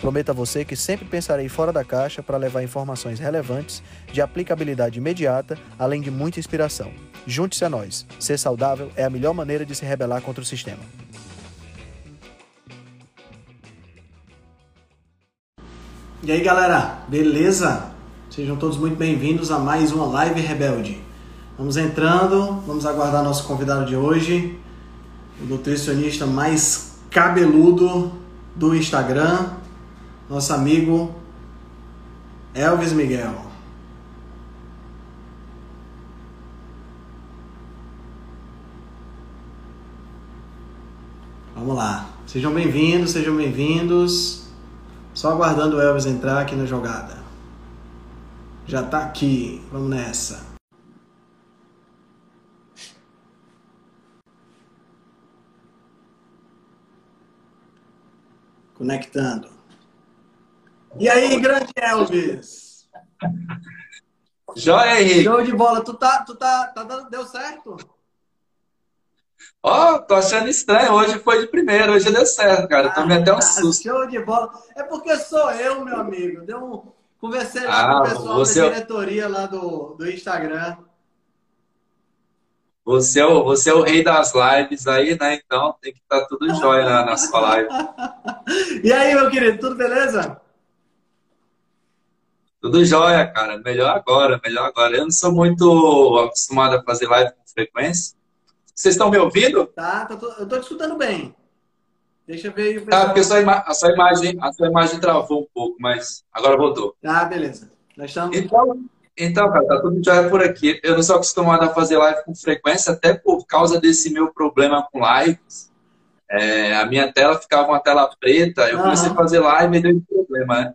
Prometo a você que sempre pensarei fora da caixa para levar informações relevantes, de aplicabilidade imediata, além de muita inspiração. Junte-se a nós. Ser saudável é a melhor maneira de se rebelar contra o sistema. E aí, galera, beleza? Sejam todos muito bem-vindos a mais uma Live Rebelde. Vamos entrando, vamos aguardar nosso convidado de hoje, o nutricionista mais cabeludo do Instagram, nosso amigo Elvis Miguel. Vamos lá. Sejam bem-vindos, sejam bem-vindos. Só aguardando o Elvis entrar aqui na jogada. Já tá aqui. Vamos nessa. Conectando. E aí, grande Elvis? Joia, Henrique. Show de bola. Tu tá, tu tá, tá dando, deu certo? Ó, oh, tô achando estranho. Hoje foi de primeiro, hoje deu certo, cara. Tomei até um susto. Show de bola. É porque sou eu, meu amigo. Deu um... Conversei ah, com o pessoal você... da diretoria lá do, do Instagram. Você é, o, você é o rei das lives aí, né? Então tem que estar tá tudo jóia na, na sua live. e aí, meu querido, tudo beleza? Tudo jóia, cara. Melhor agora, melhor agora. Eu não sou muito acostumado a fazer live com frequência. Vocês estão me ouvindo? Tá, tá eu tô te escutando bem. Deixa eu ver aí. Tá, porque a sua, a, sua imagem, a sua imagem travou um pouco, mas agora voltou. Tá, beleza. Nós estamos... Então, então, cara, tá tudo jóia por aqui. Eu não sou acostumado a fazer live com frequência, até por causa desse meu problema com lives. É, a minha tela ficava uma tela preta, eu comecei a fazer live e deu problema, né?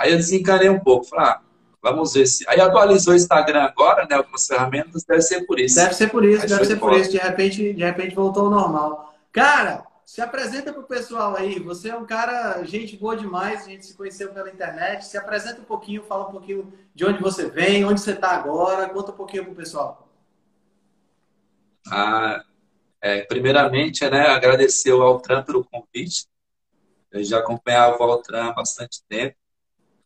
Aí eu desencanei um pouco, falei, ah, vamos ver se. Aí atualizou o Instagram agora, né? Algumas ferramentas, deve ser por isso. Deve ser por isso, Aí deve ser por isso. De repente, de repente voltou ao normal. Cara, se apresenta pro pessoal aí. Você é um cara, gente boa demais, a gente se conheceu pela internet. Se apresenta um pouquinho, fala um pouquinho de onde você vem, onde você está agora, conta um pouquinho pro pessoal. Ah, é, primeiramente, né, agradecer ao Altran pelo convite. Eu já acompanhava o Altran há bastante tempo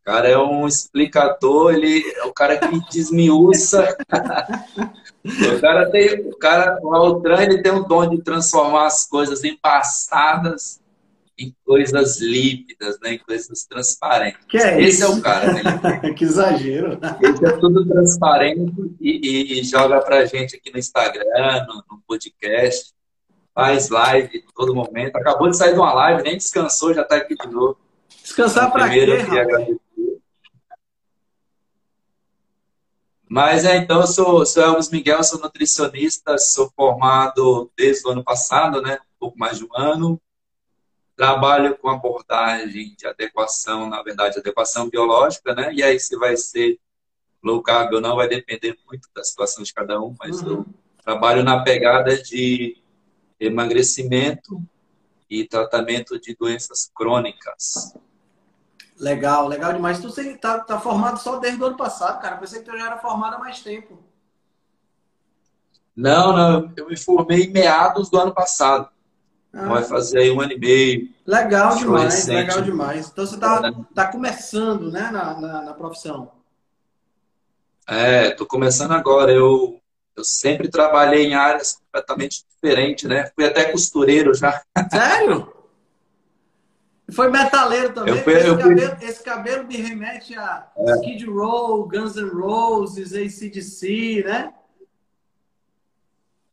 cara é um explicador, ele é o cara que desmiuça. o cara tem, o cara, o Altran, ele tem o dom de transformar as coisas embaçadas em coisas límpidas, né, em coisas transparentes. Que é Esse isso? é o cara. Né? que exagero. Ele é tudo transparente e, e, joga pra gente aqui no Instagram, no, no podcast, faz live todo momento. Acabou de sair de uma live, nem descansou, já tá aqui de novo. Descansar para quê, Mas é, então eu sou, sou Elvis Miguel, sou nutricionista, sou formado desde o ano passado, né? Um pouco mais de um ano. Trabalho com abordagem de adequação, na verdade, adequação biológica, né? E aí se vai ser low carb ou não vai depender muito da situação de cada um, mas uhum. eu trabalho na pegada de emagrecimento e tratamento de doenças crônicas. Legal, legal demais. Tu tá, tá formado só desde o ano passado, cara. Pensei que tu já era formado há mais tempo. Não, não. Eu me formei em meados do ano passado. Ah. Vai fazer aí um ano e meio. Legal demais, recente. legal demais. Então você tá, tá começando, né, na, na, na profissão. É, tô começando agora. Eu, eu sempre trabalhei em áreas completamente diferentes, né? Fui até costureiro já. Sério? Foi metaleiro também. Fui, esse, cabelo, esse, cabelo, me remete a é. Skid Row, Guns N' Roses, ACDC, né?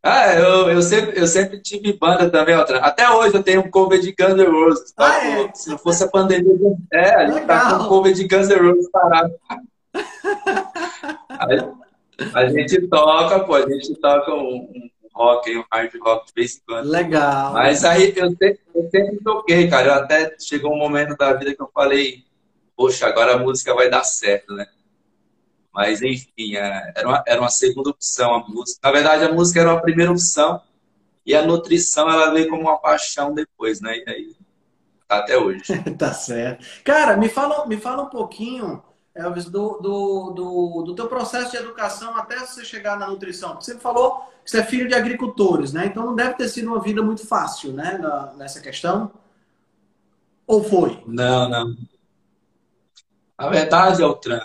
Ah, eu, eu, sempre, eu sempre tive banda também, outra. Até hoje eu tenho um cover de Guns N' Roses. Tá? Ah, é? Se não fosse a pandemia, é, a gente tá com um cover de Guns N' Roses parado. a, a gente toca, pô, a gente toca um, um rock, um hard rock de vez em quando. Legal. Mas aí eu sempre, eu sempre toquei, cara. Eu até chegou um momento da vida que eu falei, poxa, agora a música vai dar certo, né? Mas, enfim, é, era uma, era uma segunda opção a música. Na verdade, a música era uma primeira opção e a nutrição ela veio como uma paixão depois, né? E aí, tá até hoje. tá certo. Cara, me fala, me fala um pouquinho, Elvis, do, do, do, do teu processo de educação até você chegar na nutrição. Você falou que você é filho de agricultores, né? Então não deve ter sido uma vida muito fácil, né? nessa questão. Ou foi? Não, não. A verdade, Altran,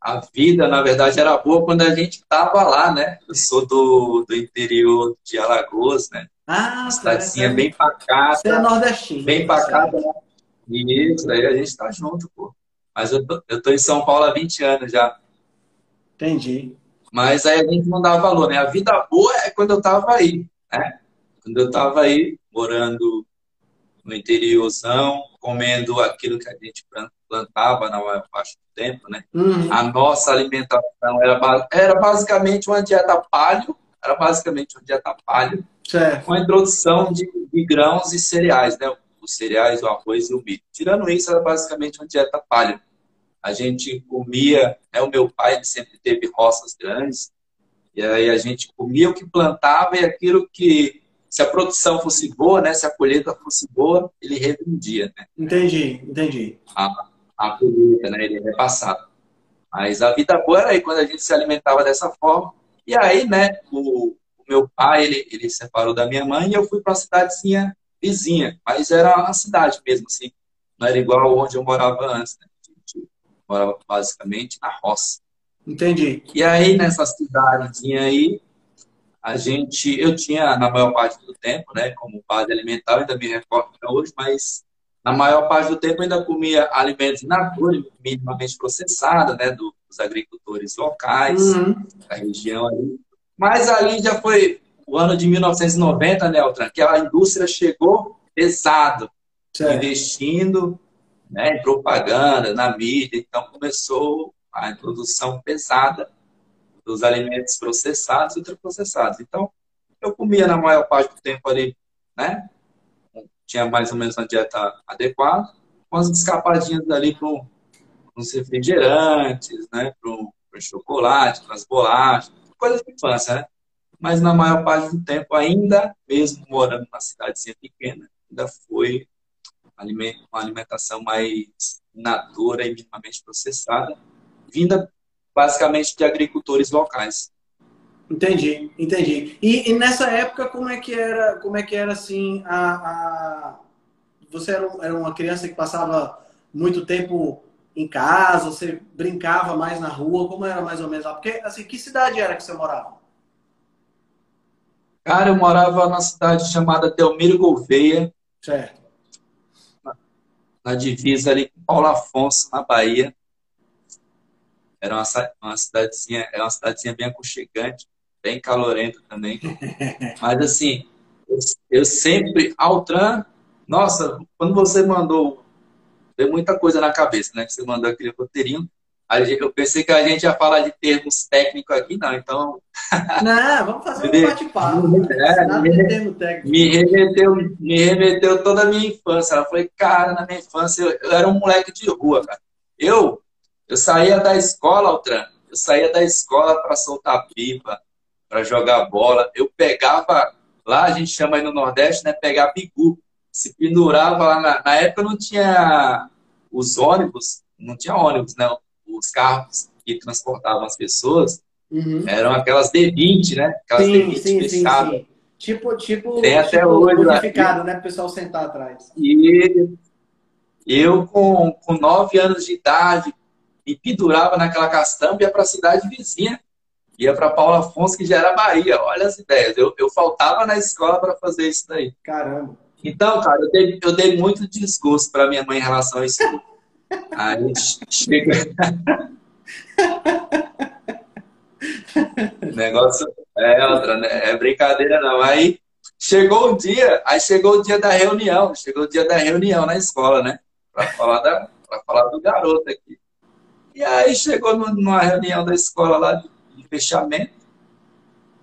a vida, na verdade, era boa quando a gente estava lá, né? Eu sou do, do interior de Alagoas, né? Ah, cidadezinha é, bem pacata. Você é nordestino. Bem pacata, né? Isso, aí a gente está junto, pô. Mas eu tô, eu tô em São Paulo há 20 anos já. Entendi. Mas aí a gente não dá valor, né? A vida boa é quando eu estava aí, né? Quando eu estava aí, morando no interiorzão, comendo aquilo que a gente plantava na maior parte do tempo, né? Uhum. A nossa alimentação era, era basicamente uma dieta palio, era basicamente uma dieta palio, certo. com a introdução de, de, grãos e cereais, né? Os cereais, o arroz e o milho. Tirando isso, era basicamente uma dieta palio. A gente comia, né? O meu pai sempre teve roças grandes, e aí a gente comia o que plantava e aquilo que se a produção fosse boa, né, se a colheita fosse boa, ele revendia, né? Entendi, entendi. A, a colheita, né, ele repassava. Mas a vida boa era aí quando a gente se alimentava dessa forma. E aí, né, o, o meu pai, ele, ele separou da minha mãe e eu fui para uma cidadezinha vizinha, mas era uma cidade mesmo, assim. Não era igual onde eu morava antes, né? A gente morava basicamente na roça. Entendi. E aí, nessa cidadezinha aí, a gente, eu tinha na maior parte do tempo, né, como base alimentar, ainda me recordo hoje, mas na maior parte do tempo ainda comia alimentos in natura, minimamente processados, né, dos agricultores locais, uhum. da região ali. Mas ali já foi o ano de 1990, né, Altran, que a indústria chegou pesado, certo. investindo né, em propaganda, na mídia, então começou a introdução pesada dos alimentos processados e ultraprocessados. Então, eu comia na maior parte do tempo ali, né? Tinha mais ou menos uma dieta adequada, com as escapadinhas ali para uns refrigerantes, né? Para o chocolate, para as bolachas, coisas de infância, né? Mas na maior parte do tempo, ainda mesmo morando numa cidadezinha pequena, ainda foi uma alimentação mais natura e minimamente processada, vinda basicamente de agricultores locais. Entendi, entendi. E, e, nessa época, como é que era, como é que era assim, a, a... você era, era uma criança que passava muito tempo em casa, você brincava mais na rua, como era mais ou menos lá? Porque, assim, que cidade era que você morava? Cara, eu morava na cidade chamada Delmiro Gouveia. Certo. Na, na divisa ali com Paulo Afonso, na Bahia. Era uma, uma cidadezinha, é uma cidadezinha bem aconchegante, bem calorenta também. Mas assim, eu, eu sempre, Altran, nossa, quando você mandou, deu muita coisa na cabeça, né? Que você mandou aquele roteirinho. Eu pensei que a gente ia falar de termos técnicos aqui, não, então. Não, vamos fazer um bate-papo. É, me, me, remeteu, me remeteu toda a minha infância. Ela falei, cara, na minha infância eu, eu, era um moleque de rua, cara. Eu eu saía da escola, Altran, eu saía da escola para soltar pipa, para jogar bola. Eu pegava, lá a gente chama aí no Nordeste, né? Pegar bigu. Se pendurava lá. Na, na época não tinha os ônibus, não tinha ônibus, né? Os carros que transportavam as pessoas uhum. eram aquelas D20, né? Aquelas sim, D20 sim, fechadas. Sim, sim. Tipo, tipo, Tem até tipo hoje, modificado, né? Para o pessoal sentar atrás. E eu, com, com nove anos de idade, e pendurava naquela castanha e ia para a cidade vizinha. Ia para Paulo Afonso, que já era Bahia. Olha as ideias. Eu, eu faltava na escola para fazer isso daí. Caramba. Então, cara, eu dei, eu dei muito desgosto para minha mãe em relação a isso. Aí chega. negócio é outra, né? É brincadeira não. Aí chegou o dia, aí chegou o dia da reunião, chegou o dia da reunião na escola, né? Para falar da, para falar do garoto aqui. E aí chegou numa reunião da escola lá de, fechamento,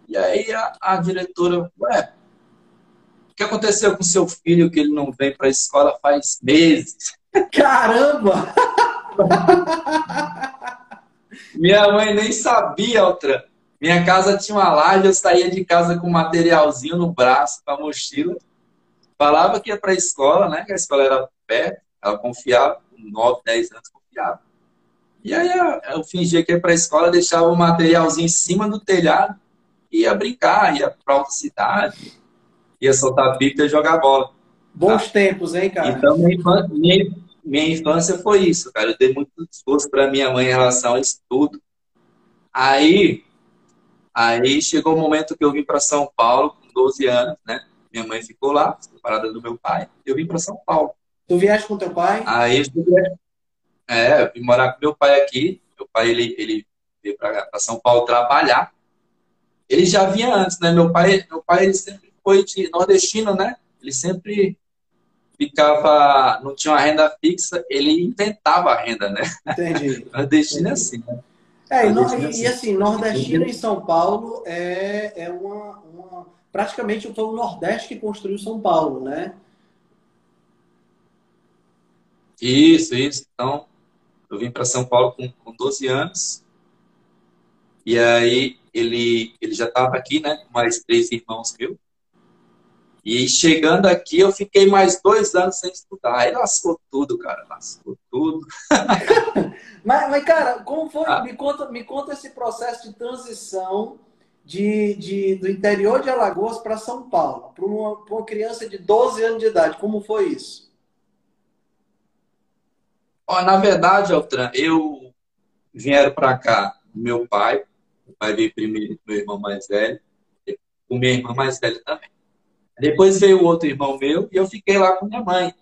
e aí a, a diretora, ué, o que aconteceu com seu filho que ele não vem para a escola faz meses? Caramba! Minha mãe nem sabia, outra. Minha casa tinha uma laje, eu saía de casa com um materialzinho no braço, com a mochila. Falava que ia para a escola, né? Que a escola era perto, ela confiava, com 9, 10 anos confiava. E aí eu fingia que ia para a escola, deixava o materialzinho em cima do telhado, ia brincar, ia para outra cidade, ia soltar pipa e jogar bola. Bons tá? tempos, hein, cara? Então, minha infância, minha, minha infância foi isso, cara. Eu dei muito esforço para minha mãe em relação a isso tudo. Aí, aí chegou o momento que eu vim para São Paulo, com 12 anos, né? Minha mãe ficou lá, separada do meu pai. Eu vim para São Paulo. Tu vieste com teu pai? Aí, é, eu vim morar com meu pai aqui. Meu pai, ele, ele veio para São Paulo trabalhar. Ele já vinha antes, né? Meu pai, meu pai ele sempre foi de nordestino, né? Ele sempre ficava, não tinha uma renda fixa, ele inventava a renda, né? Entendi. nordestino é assim, né? É, e, e, assim. e, assim, nordestino em São Paulo é, é uma, uma, Praticamente foi o Nordeste que construiu São Paulo, né? Isso, isso. Então, eu vim para São Paulo com, com 12 anos. E aí, ele, ele já estava aqui, né? Com mais três irmãos meus. E chegando aqui, eu fiquei mais dois anos sem estudar. Aí lascou tudo, cara. Lascou tudo. mas, mas, cara, como foi? Ah. Me, conta, me conta esse processo de transição de, de do interior de Alagoas para São Paulo, para uma, uma criança de 12 anos de idade. Como foi isso? Ó, na verdade, Altran, eu vieram para cá meu pai, o pai veio primeiro, meu irmão mais velho, o meu irmão mais velho também. Depois veio outro irmão meu e eu fiquei lá com minha mãe.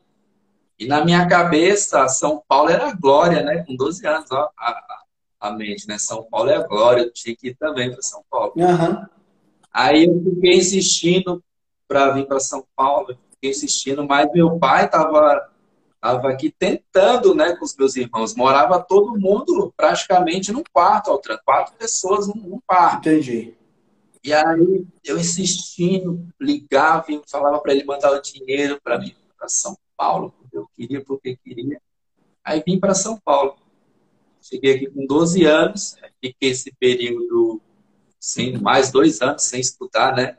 E na minha cabeça, São Paulo era glória, né? Com 12 anos, ó, a, a mente, né? São Paulo é glória, eu tinha que ir também para São Paulo. Uhum. Aí eu fiquei insistindo para vir para São Paulo, fiquei insistindo, mas meu pai estava tava aqui tentando, né, com os meus irmãos. Morava todo mundo praticamente num quarto, Altran, quatro pessoas num, num quarto. Entendi. E aí eu insistindo, ligava e falava para ele mandar o dinheiro para mim para São Paulo, porque eu queria, porque queria. Aí vim para São Paulo. Cheguei aqui com 12 anos, fiquei esse período sem mais dois anos sem estudar, né?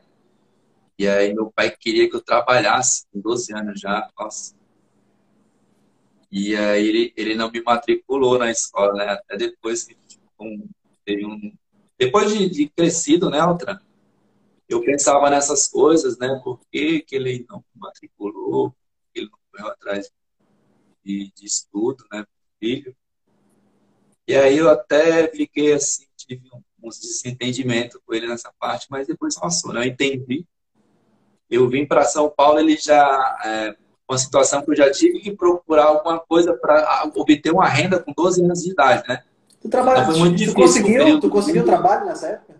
E aí meu pai queria que eu trabalhasse com 12 anos já, nossa. E aí ele, ele não me matriculou na escola, né? Até depois que tipo, um, teve um depois de, de crescido, né, Altran? Eu pensava nessas coisas, né? Por que, que ele não matriculou? Ele não foi atrás de, de estudo, né? Filho. E aí eu até fiquei assim, tive uns desentendimentos com ele nessa parte, mas depois passou, né? Eu entendi. Eu vim para São Paulo, ele já. É, uma situação que eu já tive que procurar alguma coisa para obter uma renda com 12 anos de idade, né? Tu, trabalha, foi muito difícil, tu conseguiu, tu conseguiu trabalho nessa época?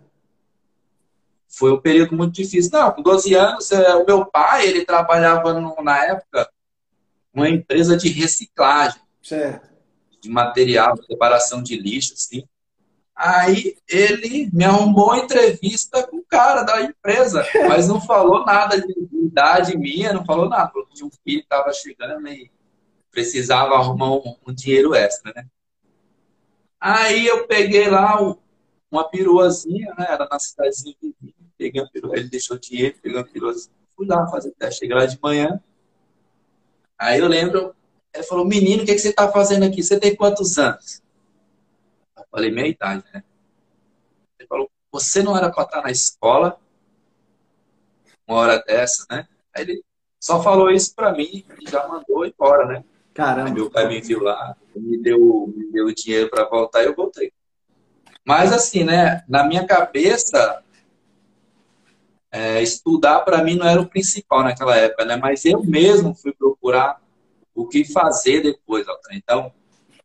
Foi um período muito difícil. Não, com 12 anos, é, o meu pai, ele trabalhava na época uma empresa de reciclagem. Certo. De material, separação de lixo, assim. Aí ele me arrumou uma entrevista com o cara da empresa, mas não falou nada de idade minha, não falou nada. Falou que um filho estava chegando e precisava arrumar um, um dinheiro extra, né? Aí eu peguei lá uma peruazinha, né? Era na cidadezinha de Peguei a perua, ele deixou dinheiro, peguei uma peruazinha. Fui lá fazer teste, cheguei lá de manhã. Aí eu lembro, ele falou, menino, o que, que você está fazendo aqui? Você tem quantos anos? Eu falei, meia idade, né? Ele falou, você não era para estar na escola uma hora dessa, né? Aí ele só falou isso para mim e já mandou embora, né? Caramba. Aí meu pai me viu lá, me deu, me deu dinheiro para voltar e eu voltei. Mas assim, né? Na minha cabeça, é, estudar para mim não era o principal naquela época, né? Mas eu mesmo fui procurar o que fazer depois. Então,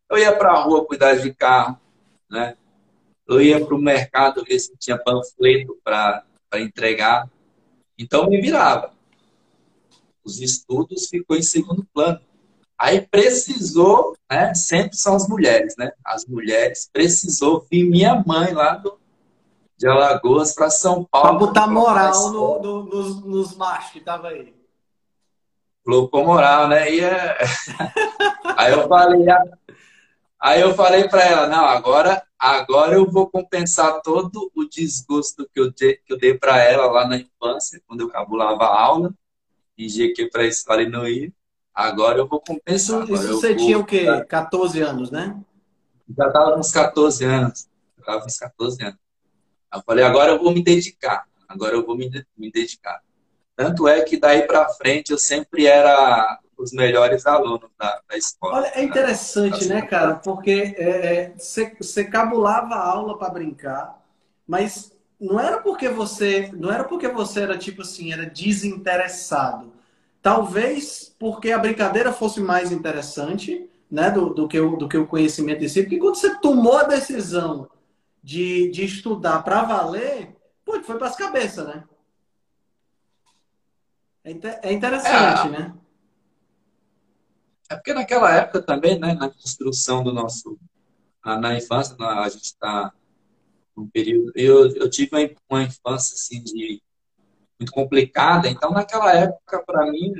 eu ia para a rua cuidar de carro, né? Eu ia para o mercado ver se tinha panfleto para entregar. Então, me virava. Os estudos ficou em segundo plano. Aí precisou, né? Sempre são as mulheres, né? As mulheres precisou vir minha mãe lá do, de Alagoas para São Paulo. Para botar moral no, no, nos, nos machos que tava aí. Colocou moral, né? E é... aí eu falei, ah, Aí eu falei para ela, não, agora, agora eu vou compensar todo o desgosto que eu, dei, que eu dei para ela lá na infância, quando eu cabulava a aula, que para a escola e não ia. Agora eu vou compensar. Isso, isso você vou... tinha o quê? 14 anos, né? Já estava uns 14 anos. Já estava uns 14 anos. Eu falei, agora eu vou me dedicar. Agora eu vou me, me dedicar. Tanto é que daí para frente eu sempre era os melhores alunos da, da escola. Olha, é interessante, né, cara? Porque é, é, você, você cabulava a aula para brincar, mas não era porque você não era porque você era tipo assim, era desinteressado. Talvez porque a brincadeira fosse mais interessante, né, do, do, que, o, do que o conhecimento em si. Porque quando você tomou a decisão de, de estudar para valer, pô, foi para as cabeças, né? É, é interessante, é, né? É porque naquela época também, né, na construção do nosso. Na infância, a gente está um período. Eu, eu tive uma infância assim de muito complicada, então naquela época para mim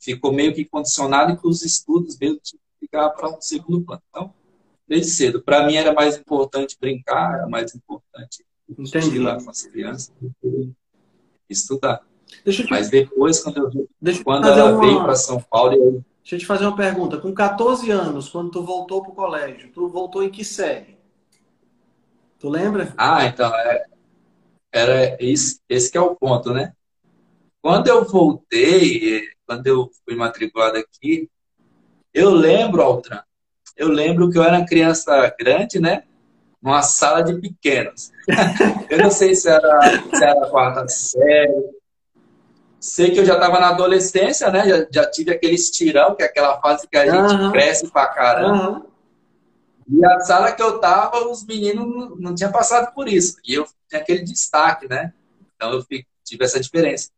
ficou meio que condicionado que os estudos mesmo tinham que ficar para um segundo plano. Então, desde cedo, para mim era mais importante brincar, era mais importante Entendi. lá com as crianças estudar. Mas depois, quando eu Deixa quando ela uma... veio para São Paulo, eu... Deixa eu te fazer uma pergunta. Com 14 anos, quando tu voltou para o colégio, tu voltou em que série? Tu lembra? Ah, então, é, era esse, esse que é o ponto, né? Quando eu voltei, quando eu fui matriculado aqui, eu lembro, Altran, eu lembro que eu era criança grande, né? Numa sala de pequenos. eu não sei se era, se era a quarta série. Sei que eu já estava na adolescência, né? Já, já, tive aquele estirão, que é aquela fase que a gente uhum. cresce pra caramba. Uhum. E a sala que eu tava, os meninos não, não tinham passado por isso. E eu tinha aquele destaque, né? Então eu tive essa diferença.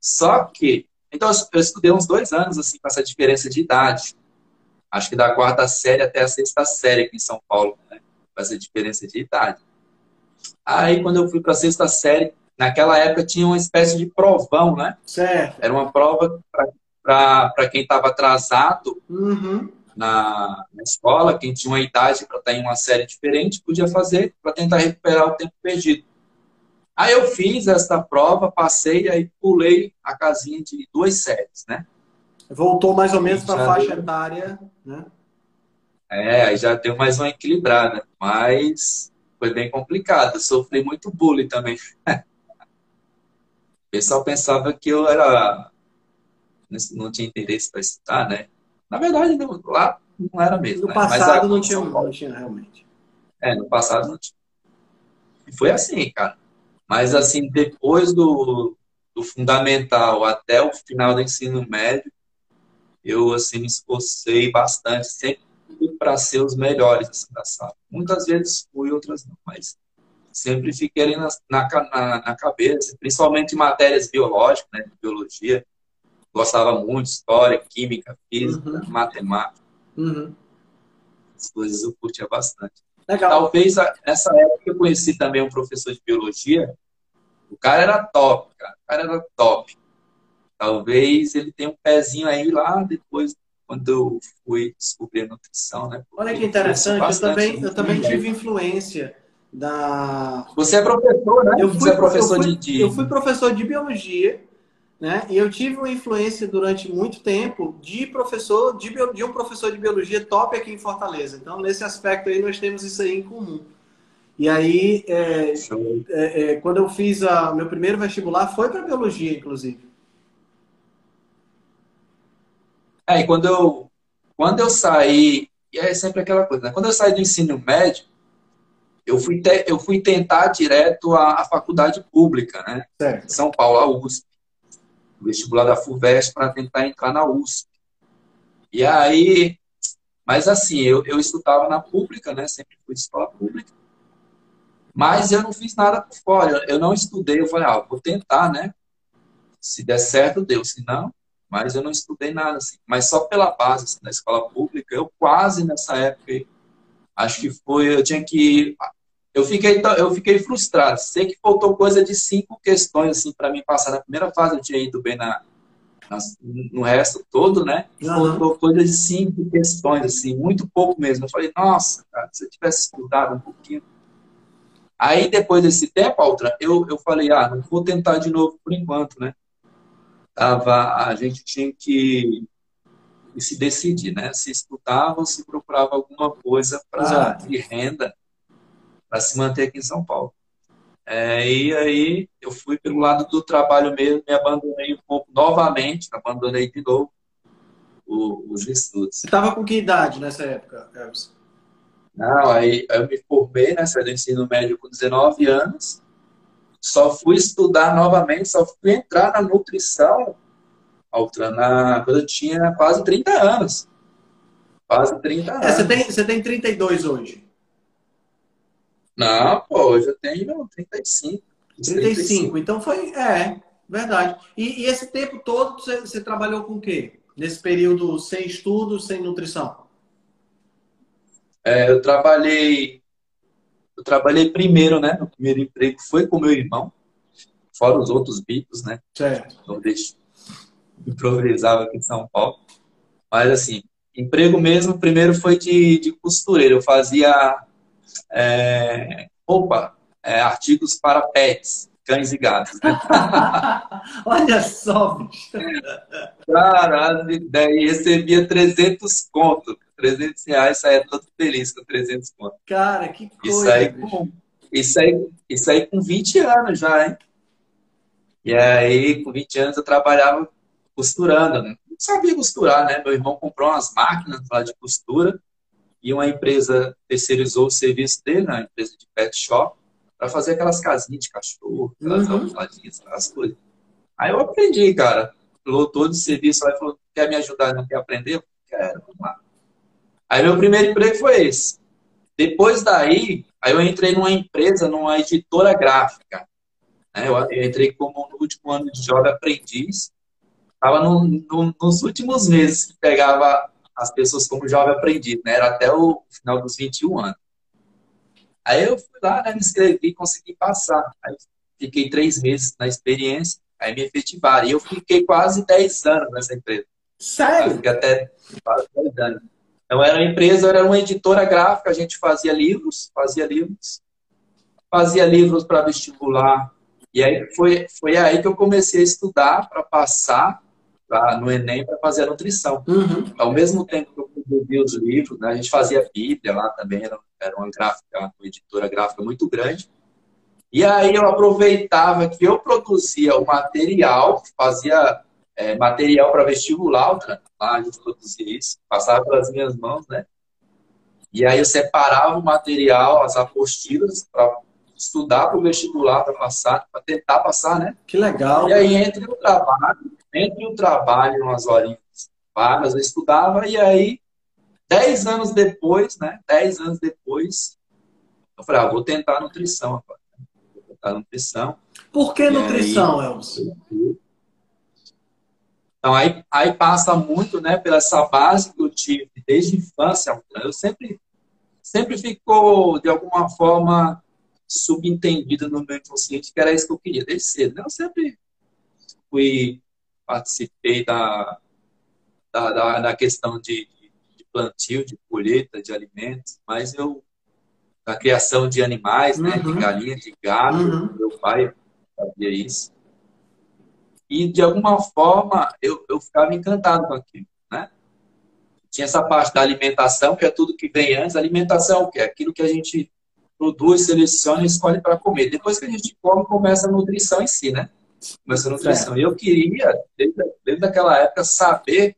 Só que, então eu estudei uns dois anos assim com essa diferença de idade. Acho que da quarta série até a sexta série aqui em São Paulo, né? Com essa diferença de idade. Aí quando eu fui para a sexta série, naquela época tinha uma espécie de provão, né? Certo. Era uma prova para quem estava atrasado. Uhum na, na escola, quem tinha uma idade para estar em uma série diferente, podia fazer para tentar recuperar o tempo perdido. Aí eu fiz essa prova, passei, aí pulei a casinha de duas séries, né? Voltou mais ou menos para a faixa deu... etária, né? É, aí já deu mais uma equilibrada, mas foi bem complicado. Eu sofri muito bullying também. o pessoal pensava que eu era não tinha interesse para estudar, né? Na verdade, lá não era mesmo. No né? passado não tinha, não tinha realmente. É, no passado não tinha. E foi assim, cara. Mas assim, depois do, do fundamental até o final do ensino médio, eu assim me esforcei bastante, sempre para ser os melhores assim, da sala. Muitas vezes fui, outras não, mas sempre fiquei ali na, na, na cabeça, principalmente em matérias biológicas, né, biologia gostava muito, história, química, física, uhum. matemática. Uhum. As coisas eu curtia bastante. Legal. Talvez nessa época eu conheci também um professor de biologia. O cara era top, cara. O cara era top. Talvez ele tenha um pezinho aí lá depois, quando eu fui descobrir a nutrição, né? Porque Olha que interessante, eu também, eu também tive influência da. Você é professor, né? Eu fui, Você é professor eu fui, de. Eu fui professor de biologia né? E eu tive uma influência durante muito tempo de professor, de, de, um professor de biologia top aqui em Fortaleza. Então, nesse aspecto aí, nós temos isso aí em comum. E aí, é, é, é, quando eu fiz o meu primeiro vestibular, foi para biologia, inclusive. É, e quando eu, quando eu saí, e é sempre aquela coisa, né? Quando eu saí do ensino médio, eu fui, te, eu fui tentar direto a, a faculdade pública, né? Certo. São Paulo, a USP vestibular da FUVEST para tentar entrar na USP. E aí, mas assim, eu, eu estudava na pública, né? Sempre fui de escola pública. Mas eu não fiz nada por fora. Eu não estudei. Eu falei, ah, vou tentar, né? Se der certo, deu. Se não, mas eu não estudei nada assim. Mas só pela base assim, da escola pública, eu quase nessa época, acho que foi, eu tinha que eu fiquei, eu fiquei frustrado. Sei que faltou coisa de cinco questões assim para mim passar na primeira fase. Eu tinha ido bem na, no resto todo, né? E faltou coisa de cinco questões, assim, muito pouco mesmo. Eu falei, nossa, cara, se eu tivesse estudado um pouquinho. Aí, depois desse tempo, Altra, eu, eu falei, ah, não vou tentar de novo por enquanto, né? Tava, a gente tinha que, se decidir, né? Se estudava ou se procurava alguma coisa para de renda para se manter aqui em São Paulo. É, e aí eu fui pelo lado do trabalho mesmo, me abandonei um pouco novamente, abandonei de novo o, os estudos. Você estava com que idade nessa época, Elvis? Não, aí eu me formei, né, saí do ensino médio com 19 anos, só fui estudar novamente, só fui entrar na nutrição na, quando eu tinha quase 30 anos. Quase 30 anos. É, você, tem, você tem 32 hoje? Não, pô, eu já tenho 35. 35. 35. Então foi. É, verdade. E, e esse tempo todo você, você, trabalhou com o quê? Nesse período sem estudo, sem nutrição? É, eu trabalhei. Eu trabalhei primeiro, né? No primeiro emprego foi com meu irmão, fora os outros bicos, né? Certo. Não deixo. Improvisava aqui em São Paulo. Mas assim, emprego mesmo, primeiro foi de, de costureiro. Eu fazia é, roupa, é, artigos para pets, cães e gatos. Né? Olha só, bicho. Cara, daí recebia 300 conto. 300 reais, saia todo feliz com 300 conto. Cara, que coisa. Isso aí, com, isso, aí, isso aí com 20 anos já, hein? E aí, com 20 anos, eu trabalhava costurando. Né? Não sabia costurar, né? Meu irmão comprou umas máquinas lá de costura e uma empresa terceirizou o serviço dele, né, uma empresa de pet shop, para fazer aquelas casinhas de cachorro, aquelas uhum. almofadinhas, aquelas coisas. Aí eu aprendi, cara. Lotou de serviço lá e falou: quer me ajudar, não quer aprender? Eu quero, vamos lá. Aí meu primeiro emprego foi esse. Depois daí, aí eu entrei numa empresa, numa editora gráfica. Né? Eu, eu entrei como no último ano de jovem aprendiz. Estava no, no, nos últimos meses que pegava as pessoas como jovem aprendiz, né? Era até o final dos 21 anos. Aí eu fui lá, né, me inscrevi, consegui passar. Aí fiquei três meses na experiência, aí me efetivaram. E eu fiquei quase 10 anos nessa empresa. Sério? fiquei até quase 10 anos. Então era uma empresa, era uma editora gráfica, a gente fazia livros, fazia livros, fazia livros para vestibular. E aí foi, foi aí que eu comecei a estudar para passar pra, no Enem para fazer a nutrição. Uhum. Ao mesmo tempo que eu produzia os livros, né, a gente fazia Bíblia lá também, era, era uma, gráfica, uma editora gráfica muito grande. E aí eu aproveitava que eu produzia o material, fazia é, material para vestibular, lá a gente produzia isso, passava pelas minhas mãos, né? E aí eu separava o material, as apostilas, para estudar para o vestibular, para passar, para tentar passar, né? Que legal. E aí entre o trabalho, entre o trabalho, umas horinhas vagas, eu estudava, e aí, dez anos depois, né? Dez anos depois, eu falei, ah, vou tentar nutrição agora. Vou tentar nutrição. Por que e nutrição, aí, Elcio? Então, aí, aí passa muito, né, pela essa base que eu tive desde a infância. Eu sempre, sempre ficou, de alguma forma, subentendido no meu inconsciente que era isso que eu queria, desde cedo. Né? Eu sempre fui participei da, da, da, da questão de, de, plantio, de colheita de alimentos, mas eu da criação de animais, uhum. né, de uhum. galinha, de gado, uhum. meu pai fazia isso. E de alguma forma eu, eu ficava encantado com aquilo, né? Tinha essa parte da alimentação, que é tudo que vem antes. alimentação é o que é aquilo que a gente produz, seleciona e escolhe para comer. Depois que a gente come, começa a nutrição em si, né? começou a nutrição. E eu queria, desde, desde aquela época, saber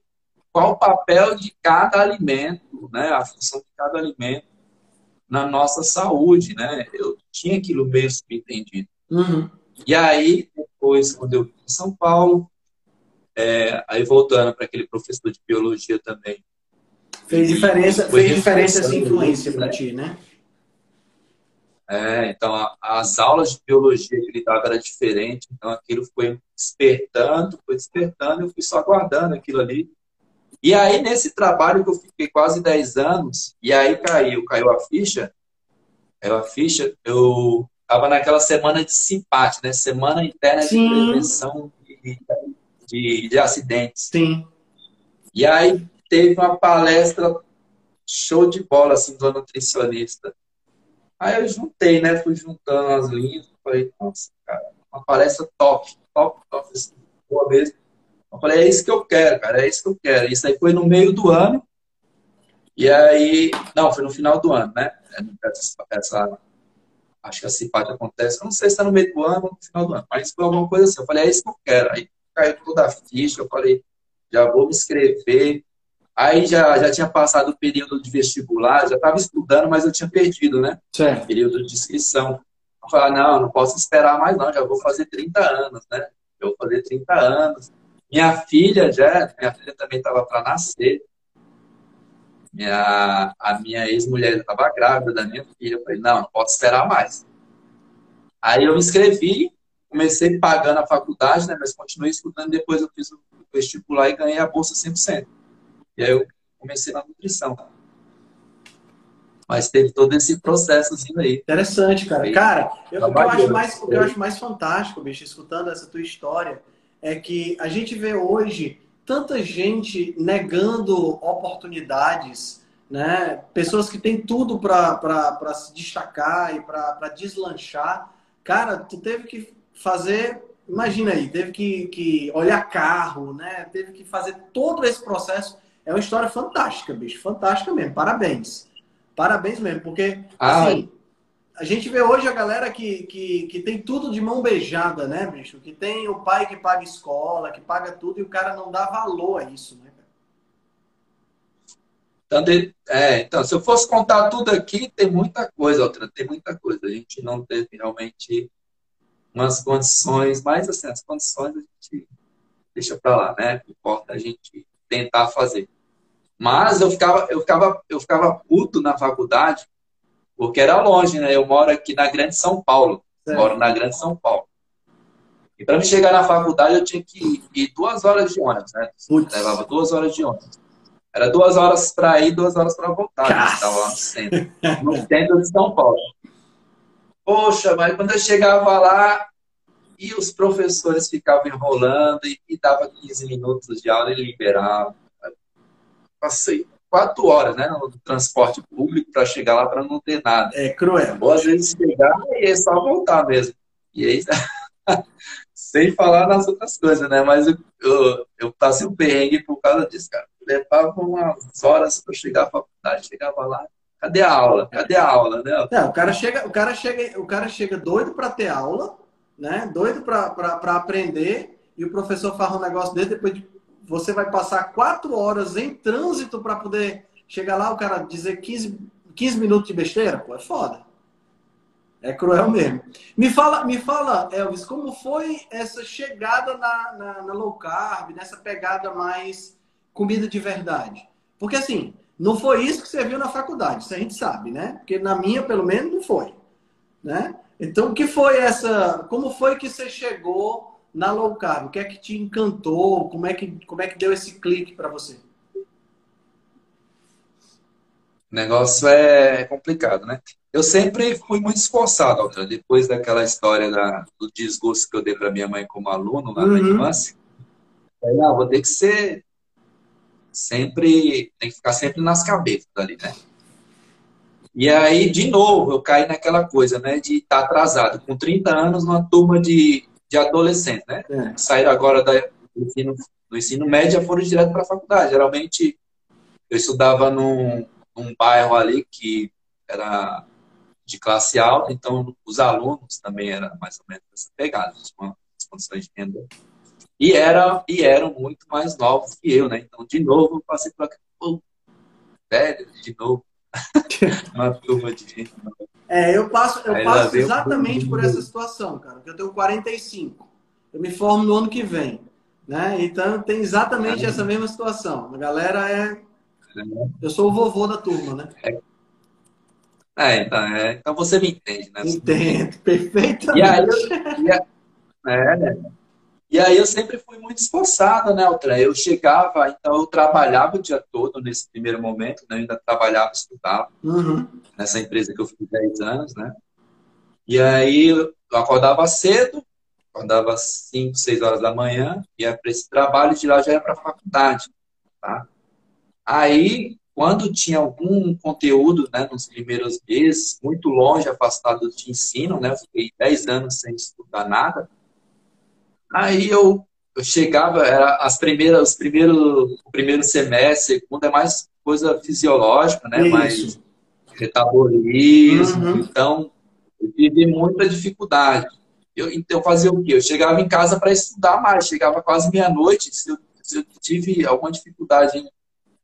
qual o papel de cada alimento, né? A função de cada alimento na nossa saúde, né? Eu tinha aquilo meio subentendido. Uhum. E aí, depois, quando eu vim em São Paulo, é, aí voltando para aquele professor de biologia também. Fez diferença, fez diferença essa influência para ti, né? É, então, a, as aulas de biologia que ele dava era diferente, então aquilo foi despertando, foi despertando, eu fui só aguardando aquilo ali. E aí, nesse trabalho que eu fiquei quase 10 anos, e aí caiu, caiu a ficha, caiu a ficha, eu estava naquela semana de simpate, né? Semana interna Sim. de prevenção. E, de, de acidentes. Sim. E aí teve uma palestra show de bola, assim, do nutricionista. Aí eu juntei, né? Fui juntando as linhas. Falei, nossa, cara, uma palestra top, top, top, assim, boa mesmo. Eu falei, é isso que eu quero, cara, é isso que eu quero. Isso aí foi no meio do ano. E aí, não, foi no final do ano, né? Essa, essa acho que a CIPAT acontece, eu não sei se está no meio do ano ou no final do ano, mas foi alguma coisa assim. Eu falei, é isso que eu quero. Aí caiu toda a ficha, eu falei, já vou me inscrever. Aí já, já tinha passado o período de vestibular, já estava estudando, mas eu tinha perdido, né? Certo. Período de inscrição. Eu falei, não, não posso esperar mais não, já vou fazer 30 anos, né? Eu vou fazer 30 anos. Minha filha já, minha filha também estava para nascer. Minha, a minha ex-mulher estava grávida da minha filha. Eu falei, não, não posso esperar mais. Aí eu me inscrevi, comecei pagando a faculdade, né? Mas continuei estudando. Depois eu fiz o vestibular e ganhei a bolsa 100%. E aí eu comecei na nutrição. Mas teve todo esse processo assim aí. Interessante, cara. Cara, eu, o, que eu acho mais, o que eu acho mais fantástico, bicho, escutando essa tua história, é que a gente vê hoje tanta gente negando oportunidades, né? Pessoas que têm tudo para se destacar e para deslanchar. Cara, tu teve que fazer imagina aí, teve que, que olhar carro, né? Teve que fazer todo esse processo. É uma história fantástica, bicho. Fantástica mesmo. Parabéns. Parabéns mesmo, porque ah, assim, a gente vê hoje a galera que, que, que tem tudo de mão beijada, né, bicho? Que tem o pai que paga escola, que paga tudo, e o cara não dá valor a isso, né? Então, é, então, se eu fosse contar tudo aqui, tem muita coisa, outra, tem muita coisa. A gente não teve realmente umas condições, mas assim, as condições a gente deixa para lá, né? Importa a gente tentar fazer. Mas eu ficava, eu ficava, eu ficava puto na faculdade, porque era longe, né? Eu moro aqui na Grande São Paulo. É. Moro na Grande São Paulo. E para me chegar na faculdade eu tinha que ir duas horas de ônibus, né? Putz. Levava duas horas de ônibus. Era duas horas para ir, duas horas para voltar. Estava lá no centro. No centro de São Paulo. Poxa, mas quando eu chegava lá e os professores ficavam enrolando e, e dava 15 minutos de aula e liberava. Passei quatro horas né, no transporte público para chegar lá para não ter nada. É cruel. Ou às vezes chegar e é só voltar mesmo. E aí, sem falar nas outras coisas, né? Mas eu, eu, eu passei um perrengue por causa disso, cara. Levava umas horas para chegar à faculdade, chegava lá, Cadê a aula? Cadê a aula, né? É, o cara chega, o cara chega, o cara chega doido para ter aula, né? Doido para aprender e o professor faz um negócio depois de, você vai passar quatro horas em trânsito para poder chegar lá o cara dizer 15, 15 minutos de besteira, pô, é foda. É cruel mesmo. Me fala, me fala, Elvis, como foi essa chegada na, na, na low carb, nessa pegada mais comida de verdade? Porque assim, não foi isso que você viu na faculdade, isso a gente sabe, né? Porque na minha, pelo menos, não foi, né? Então, o que foi essa? Como foi que você chegou na low carb? O que é que te encantou? Como é que, como é que deu esse clique para você? O negócio é complicado, né? Eu sempre fui muito esforçado, Altra. Depois daquela história da, do desgosto que eu dei para minha mãe como aluno lá uhum. na infância, aí, não, vou ter que ser sempre tem que ficar sempre nas cabeças ali, né? E aí, de novo, eu caí naquela coisa, né, de estar tá atrasado, com 30 anos, numa turma de, de adolescentes, né? É. Saíram agora da, do, ensino, do ensino médio e foram direto para a faculdade. Geralmente, eu estudava num, num bairro ali que era de classe alta, então os alunos também eram mais ou menos essa pegada, com as condições de renda e, era, e eram muito mais novos que eu, né? Então, de novo, eu passei por aquele velho, de novo. Uma turma de gente. É, eu passo, eu passo exatamente por essa situação, cara. Eu tenho 45. Eu me formo no ano que vem. Né? Então tem exatamente é. essa mesma situação. A galera é. Eu sou o vovô da turma, né? É. É, então, é, então você me entende, né? Entendo, perfeitamente. E aí, e a, é, né? E aí eu sempre fui muito esforçado, né, Altra? Eu chegava, então eu trabalhava o dia todo nesse primeiro momento, né? Eu ainda trabalhava, estudava uhum. nessa empresa que eu fiz 10 anos, né? E aí eu acordava cedo, acordava às 5, 6 horas da manhã, ia para esse trabalho, de lá já ia para a faculdade. Tá? Aí, quando tinha algum conteúdo, né, nos primeiros meses, muito longe, afastado de ensino, né, eu fiquei 10 anos sem estudar nada, aí eu, eu chegava, era as primeiras, os primeiros, o primeiro semestre, segundo é mais coisa fisiológica, né, Isso. mais metabolismo, uhum. então eu tive muita dificuldade. Eu, então, fazia o quê? Eu chegava em casa para estudar mais, chegava quase meia-noite. Se, se, eu tive alguma dificuldade em,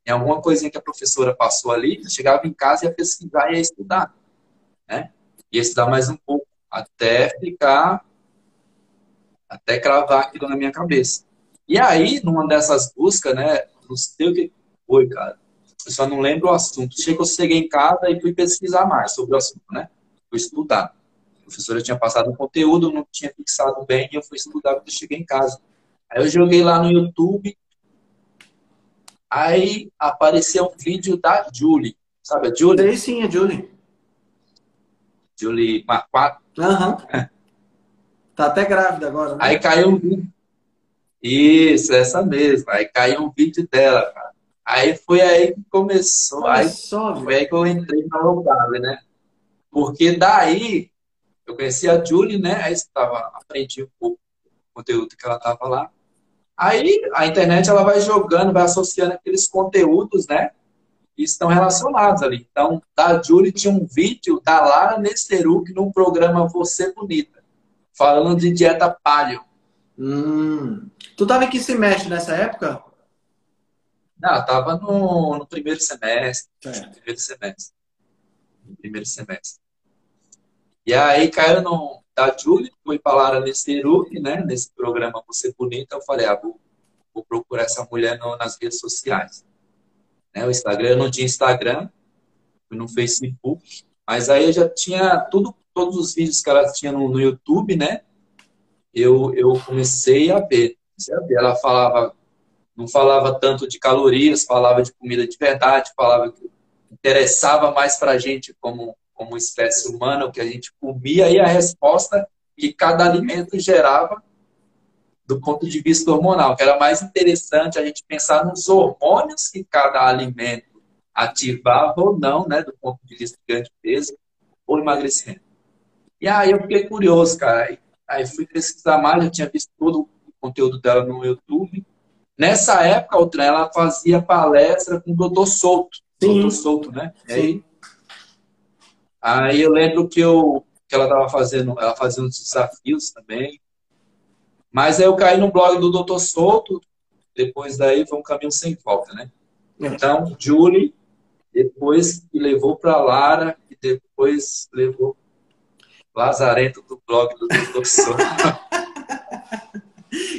em, alguma coisinha que a professora passou ali, eu chegava em casa e ia pesquisar e ia estudar. Né? Ia estudar mais um pouco, até ficar, até cravar aquilo na minha cabeça. E aí, numa dessas buscas, né, não sei o que foi, cara, eu só não lembro o assunto. Chega que eu cheguei em casa e fui pesquisar mais sobre o assunto, né? Fui estudar professora tinha passado um conteúdo, não tinha fixado bem, e eu fui estudar quando eu cheguei em casa. Aí eu joguei lá no YouTube, aí apareceu um vídeo da Julie. Sabe a Julie? Sei sim, a Julie. Julie Marquardt. Aham. Uhum. Tá até grávida agora, né? Aí caiu um vídeo. Isso, essa mesma. Aí caiu um vídeo dela, cara. Aí foi aí que começou. Olha aí só, foi aí que eu entrei na Logave, né? Porque daí eu conheci a Julie, né? Aí estava aprendi um pouco o conteúdo que ela estava lá. Aí a internet ela vai jogando, vai associando aqueles conteúdos, né? Que estão relacionados ali. Então, da Julie tinha um vídeo da Lara Nesteruk no programa Você Bonita, falando de dieta paleo. Hum. Tu tava em que semestre nessa época? Não, tava no, no primeiro semestre. É. Primeiro semestre. No primeiro semestre. E aí caiu no, da Julie, fui para Lara Nesteruk, né? Nesse programa Você Bonita, eu falei, ah, vou, vou procurar essa mulher no, nas redes sociais. Né, o Instagram, eu não tinha Instagram, fui no Facebook, mas aí eu já tinha tudo, todos os vídeos que ela tinha no, no YouTube, né? Eu, eu comecei a ver. Ela falava, não falava tanto de calorias, falava de comida de verdade, falava que interessava mais para a gente como como espécie humana, o que a gente comia e a resposta que cada alimento gerava do ponto de vista hormonal, que era mais interessante a gente pensar nos hormônios que cada alimento ativava ou não, né, do ponto de vista de grande peso ou emagrecimento. E aí eu fiquei curioso, cara. Aí fui pesquisar mais, eu tinha visto todo o conteúdo dela no YouTube. Nessa época, outra, ela fazia palestra com o doutor Souto. Sim. Doutor Souto, né? E aí Aí eu lembro que, eu, que ela estava fazendo, ela fazendo uns desafios também. Mas aí eu caí no blog do Doutor Souto, depois daí foi um caminho sem volta, né? É. Então, Julie, depois levou para Lara, e depois levou Lazarento do blog do Doutor.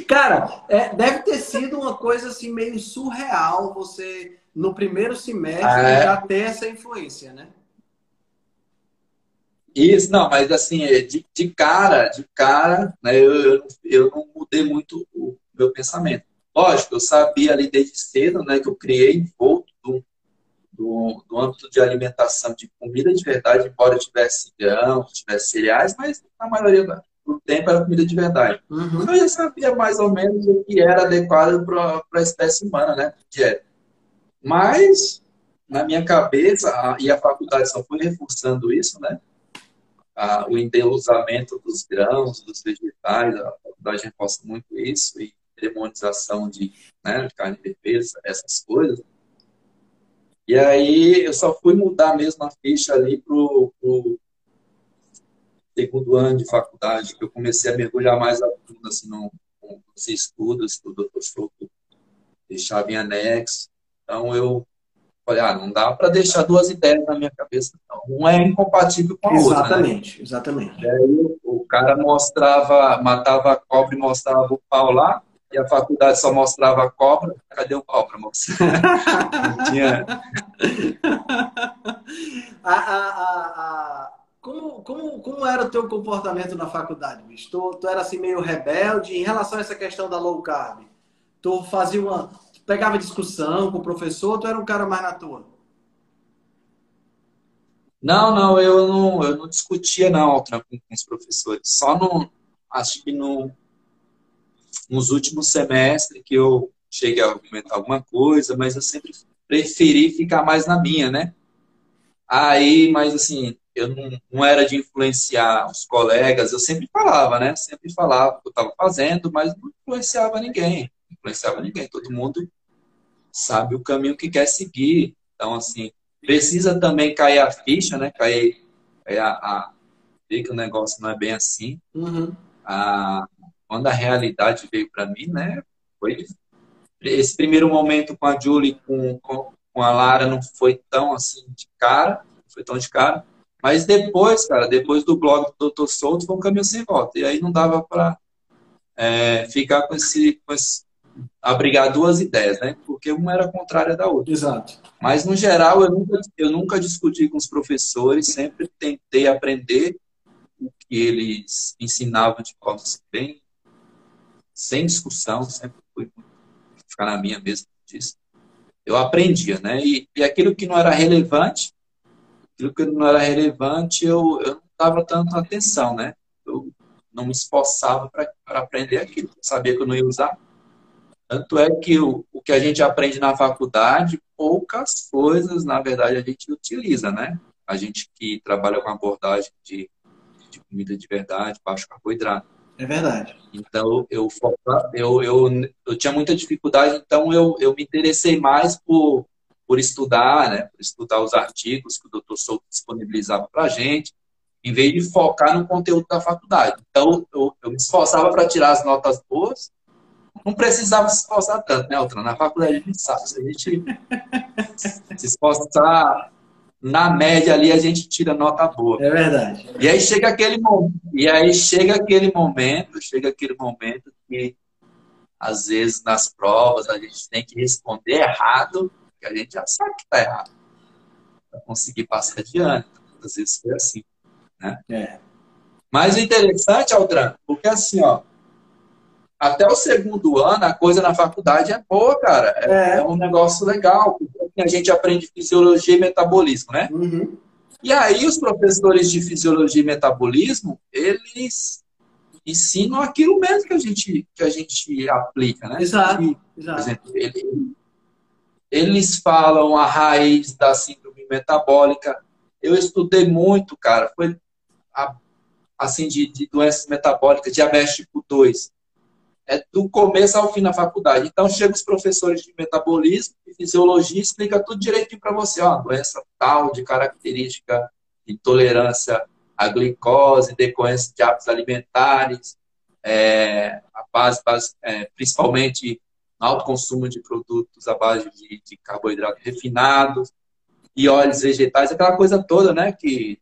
Cara, é, deve ter sido uma coisa assim meio surreal você, no primeiro semestre, ah, é? já ter essa influência, né? Isso, não, mas assim, é de, de cara, de cara, né, eu, eu não mudei muito o meu pensamento. Lógico, eu sabia ali desde cedo, né, que eu criei envolto do, do, do âmbito de alimentação de comida de verdade, embora tivesse grão, tivesse cereais, mas na maioria do tempo era comida de verdade. Uhum. Então eu já sabia mais ou menos o que era adequado para a espécie humana, né, dieta. Mas, na minha cabeça, a, e a faculdade só foi reforçando isso, né, a, o endeusamento dos grãos, dos vegetais, a faculdade reforça muito isso, e demonização de, né, de carne vermelha, essas coisas. E aí eu só fui mudar mesmo a ficha ali pro, pro segundo ano de faculdade, que eu comecei a mergulhar mais a fundo assim, no, nos estudos do Dr. Souto, deixava em anexo. Então eu Falei, ah, não dá para deixar duas ideias na minha cabeça. Não. Um é incompatível com a exatamente, outra. Exatamente, né? exatamente. E aí o cara mostrava, matava a cobra e mostrava o pau lá, e a faculdade só mostrava a cobra. Cadê o para mostrar? não tinha. a, a, a, como, como, como era o teu comportamento na faculdade, bicho? Tu, tu era assim meio rebelde em relação a essa questão da low carb? Tu fazia uma, pegava discussão com o professor ou tu era um cara mais na tua? Não, não, eu não, eu não discutia não com, com os professores. Só no, acho que no, nos últimos semestres que eu cheguei a argumentar alguma coisa, mas eu sempre preferi ficar mais na minha, né? Aí, mas assim, eu não, não era de influenciar os colegas, eu sempre falava, né? Sempre falava o que eu estava fazendo, mas não influenciava ninguém, não influenciava ninguém. Todo mundo sabe o caminho que quer seguir. Então, assim, precisa também cair a ficha, né? Cair, cair a, a ver que o negócio não é bem assim. Uhum. A, quando a realidade veio para mim, né? Foi esse primeiro momento com a Julie, com, com, com a Lara, não foi tão assim de cara, não foi tão de cara. Mas depois, cara, depois do blog do Dr. Souto, foi um caminho sem volta. E aí não dava para é, ficar com esse, com esse. abrigar duas ideias, né? Porque uma era contrária da outra. Exato. Mas, no geral, eu nunca, eu nunca discuti com os professores, sempre tentei aprender o que eles ensinavam de forma bem, sem discussão, sempre fui ficar na minha mesmo disso. Eu aprendia, né? E, e aquilo que não era relevante, aquilo que não era relevante, eu, eu não dava tanta atenção, né? Eu não me esforçava para aprender aquilo, sabia que eu não ia usar. Tanto é que o, o que a gente aprende na faculdade, poucas coisas, na verdade, a gente utiliza, né? A gente que trabalha com abordagem de, de comida de verdade, baixo carboidrato. É verdade. Então, eu, eu, eu, eu tinha muita dificuldade, então eu, eu me interessei mais por, por estudar, né? Por estudar os artigos que o doutor Souto disponibilizava para a gente, em vez de focar no conteúdo da faculdade. Então, eu, eu me esforçava para tirar as notas boas, não precisava se esforçar tanto, né, Altran? Na faculdade a gente sabe, se a gente se esforçar na média ali a gente tira nota boa. É verdade. E aí chega aquele momento, e aí chega aquele momento, chega aquele momento que às vezes nas provas a gente tem que responder errado, que a gente já sabe que está errado, para conseguir passar adiante. Às vezes foi assim, né? É. Mas o interessante, Altran, porque assim, ó, até o segundo ano, a coisa na faculdade é boa, cara. É, é. é um negócio legal. A gente aprende fisiologia e metabolismo, né? Uhum. E aí, os professores de fisiologia e metabolismo, eles ensinam aquilo mesmo que a gente, que a gente aplica, né? Exato. E, Exato. Por exemplo, ele, eles falam a raiz da síndrome metabólica. Eu estudei muito, cara. Foi assim de, de doenças metabólicas, diabetes tipo 2 é do começo ao fim na faculdade. Então, chega os professores de metabolismo e fisiologia explica tudo direitinho para você. Ó, doença tal, de característica de intolerância à glicose, decorrência de hábitos alimentares, é, a base, base é, principalmente alto consumo de produtos à base de, de carboidrato refinado e óleos vegetais, aquela coisa toda, né, que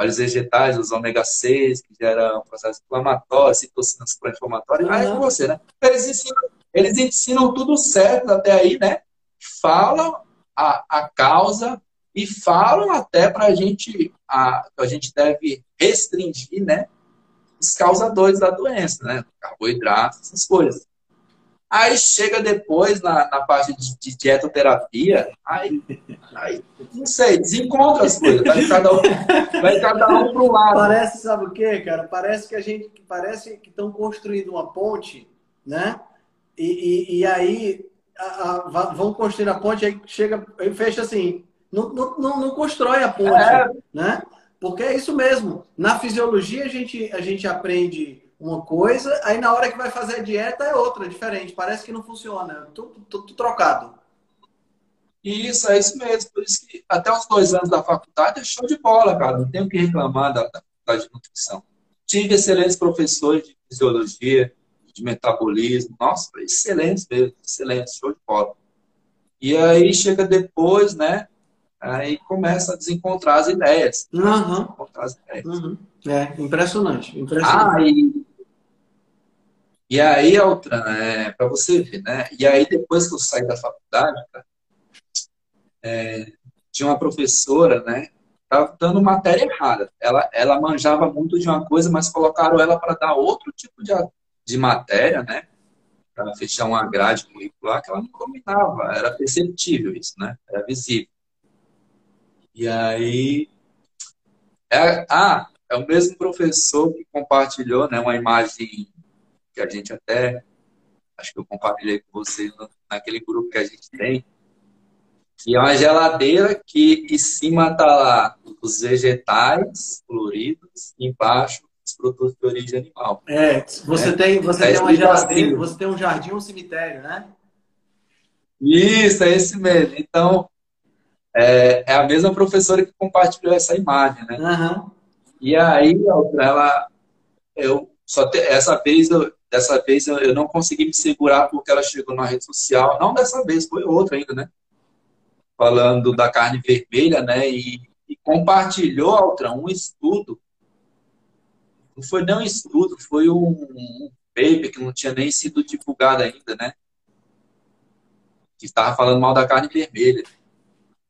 óleos vegetais, os ômega 6, que geram processo inflamatório, citocinas pró-inflamatórias, uhum. aí é com você, né? Eles ensinam, eles ensinam tudo certo até aí, né? Falam a, a causa e falam até para a gente, a gente deve restringir, né? Os causadores da doença, né? Carboidratos, essas coisas. Aí chega depois na, na parte de, de dietoterapia, aí, aí, não sei, desencontra as coisas. Vai cada um, vai cada um para um lado. Parece, sabe o quê, cara? Parece que a gente. Parece que estão construindo uma ponte, né? E, e, e aí a, a, vão construir a ponte, aí chega, aí fecha assim. Não, não, não, constrói a ponte, é. né? Porque é isso mesmo. Na fisiologia a gente, a gente aprende uma coisa, aí na hora que vai fazer a dieta é outra, diferente. Parece que não funciona. Tudo, tudo trocado. Isso, é isso mesmo. Por isso que até os dois anos da faculdade é show de bola, cara. Não tenho que reclamar da, da faculdade de nutrição. Tive excelentes professores de fisiologia, de metabolismo. Nossa, excelentes mesmo, excelentes, show de bola. E aí chega depois, né? Aí começa a desencontrar as ideias. Uhum. Desencontrar as ideias. Uhum. É, impressionante. impressionante. Ah, e e aí, outra, é, para você ver, né? E aí, depois que eu saí da faculdade, é, tinha uma professora, né? Estava dando matéria errada. Ela, ela manjava muito de uma coisa, mas colocaram ela para dar outro tipo de, de matéria, né? Para fechar uma grade curricular que ela não combinava. Era perceptível isso, né? Era visível. E aí. É, ah, é o mesmo professor que compartilhou né, uma imagem que a gente até acho que eu compartilhei com você naquele grupo que a gente tem, que é uma geladeira que em cima tá lá os vegetais floridos, embaixo os produtos de origem animal. É, você é. tem, você é tem uma geladeira, assim. você tem um jardim, um cemitério, né? Isso, é esse mesmo. Então, é, é a mesma professora que compartilhou essa imagem, né? Uhum. E aí, ela, eu só te, essa vez, eu, dessa vez eu, eu não consegui me segurar porque ela chegou na rede social, não dessa vez, foi outra ainda, né? Falando da carne vermelha, né? E, e compartilhou, Altran, um estudo. Não foi nem um estudo, foi um, um paper que não tinha nem sido divulgado ainda, né? Que estava falando mal da carne vermelha.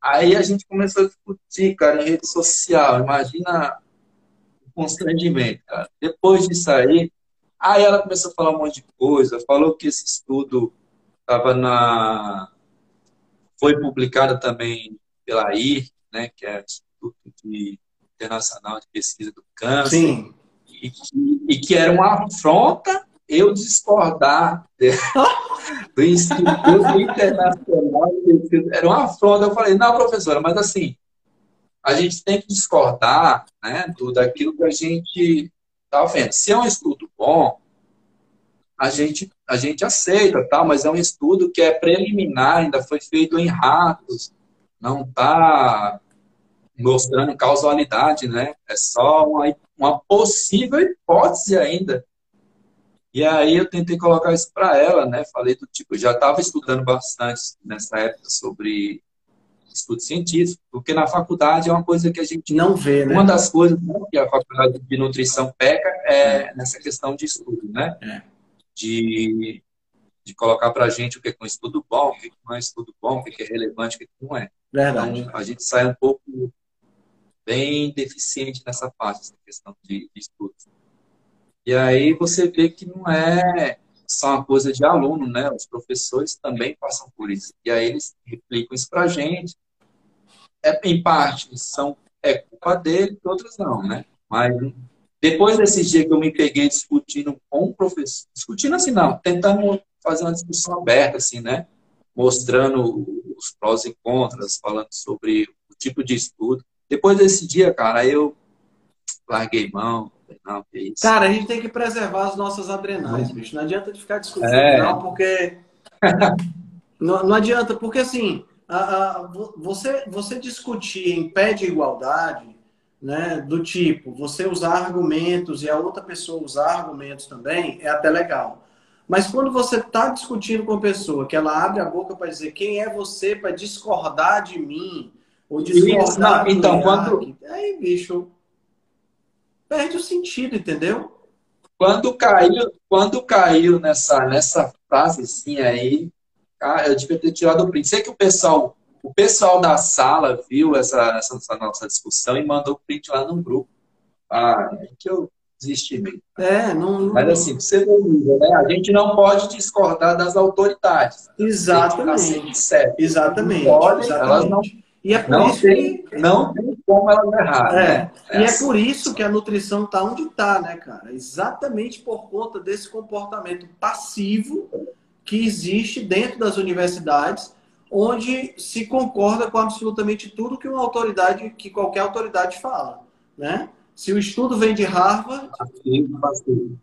Aí a gente começou a discutir, cara, em rede social. Imagina o constrangimento, cara. Depois disso aí, aí ela começou a falar um monte de coisa. Falou que esse estudo estava na. Foi publicado também pela IR, né, que é o Instituto de Internacional de Pesquisa do Câncer. Sim. E que, e que era uma afronta eu discordar do Instituto Internacional era uma afronta. Eu falei, não, professora, mas assim, a gente tem que discordar né, tudo aquilo que a gente está vendo. Se é um estudo bom, a gente, a gente aceita, tá? mas é um estudo que é preliminar, ainda foi feito em ratos, não está mostrando causalidade, né? É só uma, uma possível hipótese ainda e aí eu tentei colocar isso para ela, né? Falei do tipo, já estava estudando bastante nessa época sobre estudo científico, porque na faculdade é uma coisa que a gente não vê, né? Uma das coisas que a faculdade de nutrição peca é nessa questão de estudo, né? É. De, de colocar para a gente o que é um estudo bom, o que não é um estudo bom, o que é relevante, o que não é. Verdade. Então, a gente sai um pouco bem deficiente nessa parte, essa questão de, de estudo. E aí você vê que não é só uma coisa de aluno, né? Os professores também passam por isso. E aí eles replicam isso para a gente. É, em parte, são, é culpa dele, outras não, né? Mas depois desse dia que eu me peguei discutindo com o professor, discutindo assim, não, tentando fazer uma discussão aberta, assim, né? Mostrando os prós e contras, falando sobre o tipo de estudo. Depois desse dia, cara, eu larguei mão, não, isso. Cara, a gente tem que preservar as nossas adrenais, bicho. Não adianta de ficar discutindo, é. não, porque. não, não adianta, porque assim, a, a, você, você discutir em pé de igualdade, né, do tipo, você usar argumentos e a outra pessoa usar argumentos também, é até legal. Mas quando você está discutindo com a pessoa, que ela abre a boca para dizer quem é você para discordar de mim, ou discordar Isso, não, então, quando... aí, bicho, perde o sentido, entendeu? Quando caiu, quando caiu nessa, nessa frasezinha aí, eu devia ter tirado o print. Sei que o pessoal, o pessoal da sala viu essa, essa, essa nossa discussão e mandou o print lá no grupo. Ah, é que eu desisti mesmo. É, não, Mas assim, você vê, né? A gente não pode discordar das autoridades. Exatamente. Certo. Exatamente. Não pode, exatamente. elas não e é por não isso tem, que. Não tem como ela errar. É. Né? é e é por isso que a nutrição está onde está, né, cara? Exatamente por conta desse comportamento passivo que existe dentro das universidades, onde se concorda com absolutamente tudo que uma autoridade, que qualquer autoridade fala, né? Se o estudo vem de Harvard,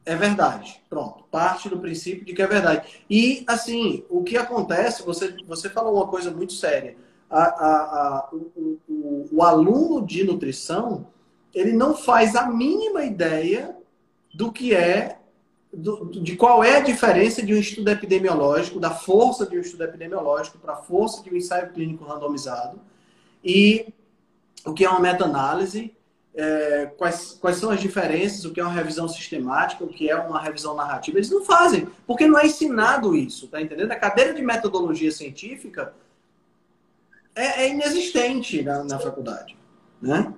é verdade. Pronto, parte do princípio de que é verdade. E assim, o que acontece? Você você falou uma coisa muito séria a, a, a, o, o, o aluno de nutrição ele não faz a mínima ideia do que é, do, de qual é a diferença de um estudo epidemiológico, da força de um estudo epidemiológico para a força de um ensaio clínico randomizado e o que é uma meta-análise, é, quais, quais são as diferenças, o que é uma revisão sistemática, o que é uma revisão narrativa. Eles não fazem, porque não é ensinado isso, tá entendendo? A cadeira de metodologia científica é, é inexistente na, na faculdade, né?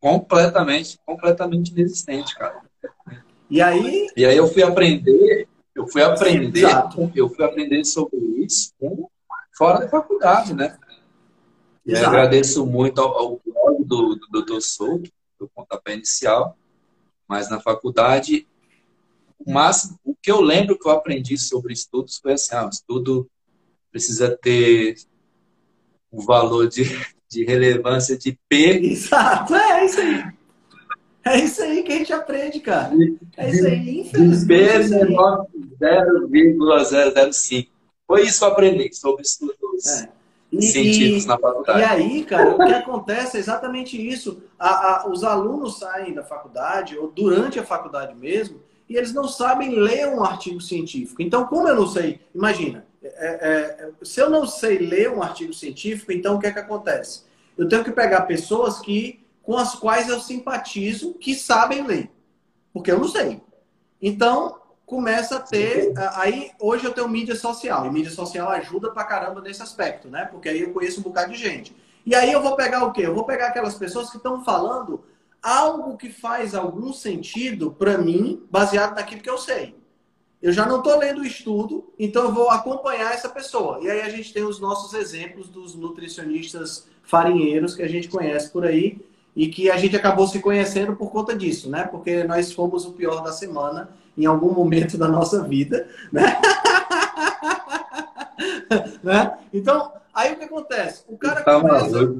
Completamente, completamente inexistente, cara. E aí? E aí eu fui aprender, eu fui aprender, Exato. eu fui aprender sobre isso fora da faculdade, né? E agradeço muito ao, ao blog do, do Dr. Souto, do pontapé inicial, mas na faculdade, o máximo, o que eu lembro que eu aprendi sobre estudos foi assim, ah, estudo precisa ter um valor de, de relevância de P. Exato, é isso aí. É isso aí que a gente aprende, cara. É isso aí, infelizmente. De P 0,005. Foi isso que eu aprendi sobre estudos. É. E, científicos na faculdade. E aí, cara, o que acontece é exatamente isso. A, a, os alunos saem da faculdade, ou durante a faculdade mesmo, e eles não sabem ler um artigo científico. Então, como eu não sei, imagina, é, é, se eu não sei ler um artigo científico, então o que é que acontece? Eu tenho que pegar pessoas que com as quais eu simpatizo, que sabem ler, porque eu não sei. Então, começa a ter. Aí, hoje eu tenho mídia social, e mídia social ajuda pra caramba nesse aspecto, né? Porque aí eu conheço um bocado de gente. E aí eu vou pegar o quê? Eu vou pegar aquelas pessoas que estão falando algo que faz algum sentido para mim, baseado naquilo que eu sei. Eu já não estou lendo o estudo, então eu vou acompanhar essa pessoa. E aí a gente tem os nossos exemplos dos nutricionistas farinheiros que a gente conhece por aí e que a gente acabou se conhecendo por conta disso, né? Porque nós fomos o pior da semana em algum momento da nossa vida, né? né? Então, aí o que acontece? O cara tá começa...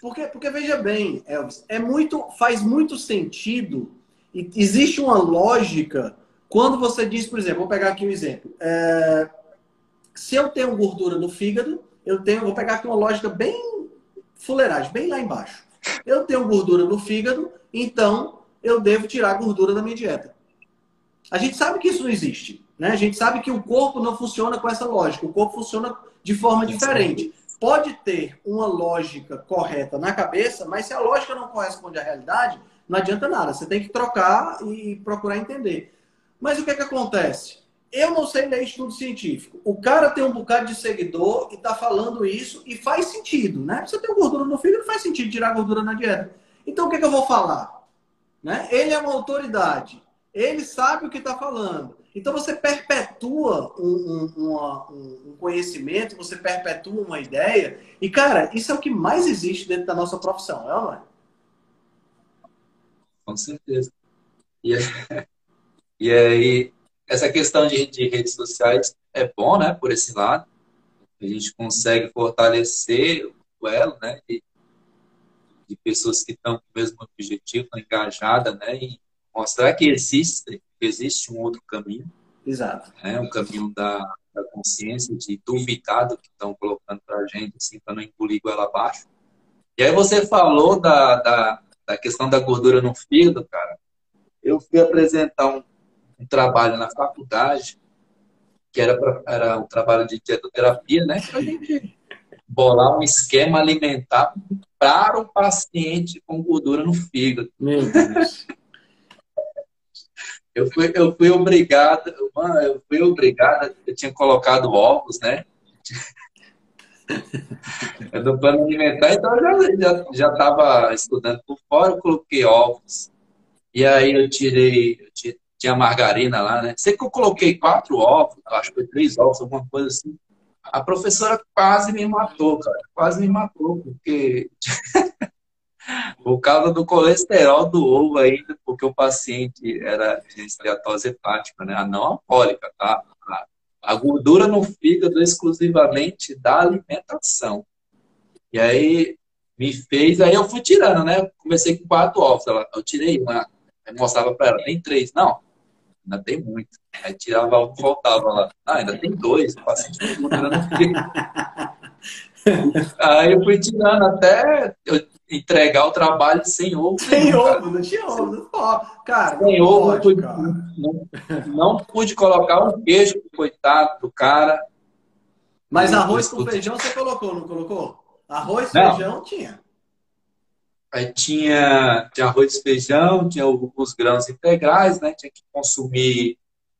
Porque, porque veja bem, Elvis, é muito, faz muito sentido e existe uma lógica quando você diz, por exemplo, vou pegar aqui um exemplo. É... Se eu tenho gordura no fígado, eu tenho, vou pegar aqui uma lógica bem fuleiragem, bem lá embaixo. Eu tenho gordura no fígado, então eu devo tirar a gordura da minha dieta. A gente sabe que isso não existe. Né? A gente sabe que o corpo não funciona com essa lógica. O corpo funciona de forma diferente. Pode ter uma lógica correta na cabeça, mas se a lógica não corresponde à realidade, não adianta nada. Você tem que trocar e procurar entender. Mas o que, é que acontece? Eu não sei ler estudo científico. O cara tem um bocado de seguidor e está falando isso e faz sentido, né? Você tem gordura no fígado, faz sentido tirar gordura na dieta. Então o que, é que eu vou falar? Né? Ele é uma autoridade. Ele sabe o que está falando. Então você perpetua um, um, um, conhecimento, você perpetua uma ideia. E, cara, isso é o que mais existe dentro da nossa profissão, é ou não é? Com certeza. E, e aí, essa questão de, de, redes sociais é bom, né, por esse lado. A gente consegue fortalecer o elo, né, de, de pessoas que estão com o mesmo objetivo, engajadas, né, em mostrar que existe, existe um outro caminho. Exato. Né? Um caminho da, da consciência, de duvidar do que estão colocando para a gente, assim, para não engolir ela abaixo. E aí você falou da, da, da, questão da gordura no fígado, cara. Eu fui apresentar um, um trabalho na faculdade, que era, pra, era um trabalho de dietoterapia, né? Para a gente bolar um esquema alimentar para o paciente com gordura no fígado. Meu Deus. Eu fui, eu fui obrigado, mano, eu fui obrigado, eu tinha colocado ovos, né? no plano alimentar, então eu já já estava estudando por fora, eu coloquei ovos. E aí eu tirei, eu tinha margarina lá, né? Sei que eu coloquei quatro ovos, acho que foi três ovos, alguma coisa assim. A professora quase me matou, cara. Quase me matou, porque Por causa do colesterol do ovo ainda, porque o paciente era de esteatose hepática, né? A não alcoólica, tá? A gordura no fígado exclusivamente da alimentação. E aí me fez, aí eu fui tirando, né? Comecei com quatro ovos, ela, eu tirei uma, eu mostrava para ela, tem três, não, ainda tem muito. Aí tirava o que faltava lá, ah, ainda tem dois, o paciente aí eu fui tirando até eu entregar o trabalho sem ovo. Sem ovo, não tinha ovo. Cara, sem ovo, pode, cara. Não, não, pude colocar um queijo, coitado do cara. Mas arroz com feijão você colocou, não colocou? Arroz, não. feijão tinha. Aí tinha, tinha arroz e feijão, tinha os grãos integrais, né? Tinha que consumir,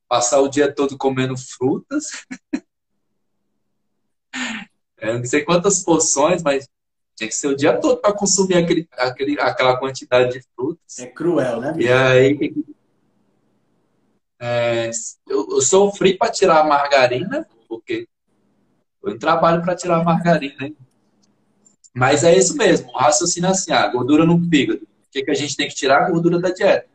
passar o dia todo comendo frutas. Eu não sei quantas porções, mas tinha que ser o dia todo para consumir aquele, aquele, aquela quantidade de frutas. É cruel, né? E aí. É, eu, eu sofri para tirar a margarina, porque foi um trabalho para tirar a margarina. Hein? Mas é isso mesmo, o raciocínio é assim, a gordura no fígado. O que, que a gente tem que tirar? A gordura da dieta.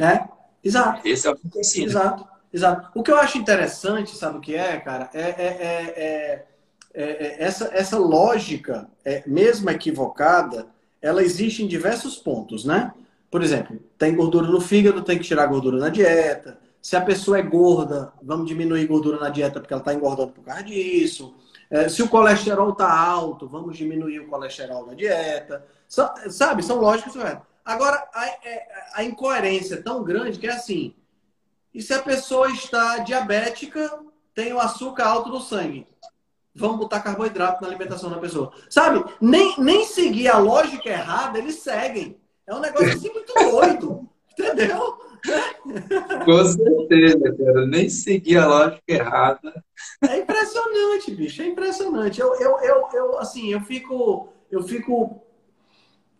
É, exato. Esse é o raciocínio. Exato. exato. O que eu acho interessante, sabe o que é, cara? É, é, é, essa, essa lógica, mesmo equivocada, ela existe em diversos pontos, né? Por exemplo, tem gordura no fígado, tem que tirar gordura na dieta. Se a pessoa é gorda, vamos diminuir gordura na dieta porque ela está engordando por causa disso. É, se o colesterol está alto, vamos diminuir o colesterol na dieta. sabe, são lógicas. Agora, a, é, a, incoerência é tão grande que é assim. E se a pessoa está diabética, tem o açúcar alto no sangue? Vamos botar carboidrato na alimentação da pessoa. Sabe? Nem, nem seguir a lógica errada, eles seguem. É um negócio assim muito doido. Entendeu? Com certeza, cara. Nem seguir a lógica errada. É impressionante, bicho. É impressionante. Eu, eu, eu, eu assim, eu fico. Eu fico.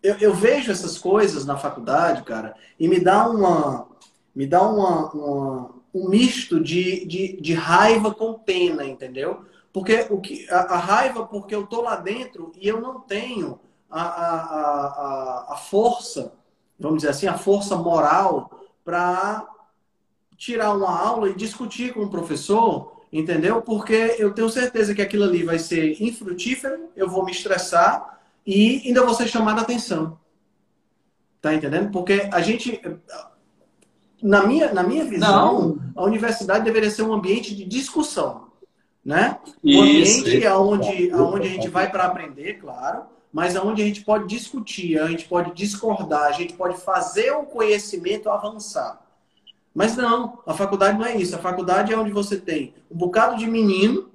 Eu, eu vejo essas coisas na faculdade, cara, e me dá uma. Me dá uma, uma um misto de, de, de raiva com pena, entendeu? Porque o que, a, a, raiva, porque eu tô lá dentro e eu não tenho a, a, a, a força, vamos dizer assim, a força moral para tirar uma aula e discutir com o professor, entendeu? Porque eu tenho certeza que aquilo ali vai ser infrutífero, eu vou me estressar e ainda vou ser chamado a atenção. Tá entendendo? Porque a gente, na minha, na minha visão, Não. a universidade deveria ser um ambiente de discussão, né? Um ambiente isso. Onde, onde a gente vai para aprender, claro, mas aonde a gente pode discutir, a gente pode discordar, a gente pode fazer o conhecimento avançar. Mas não, a faculdade não é isso. A faculdade é onde você tem um bocado de menino,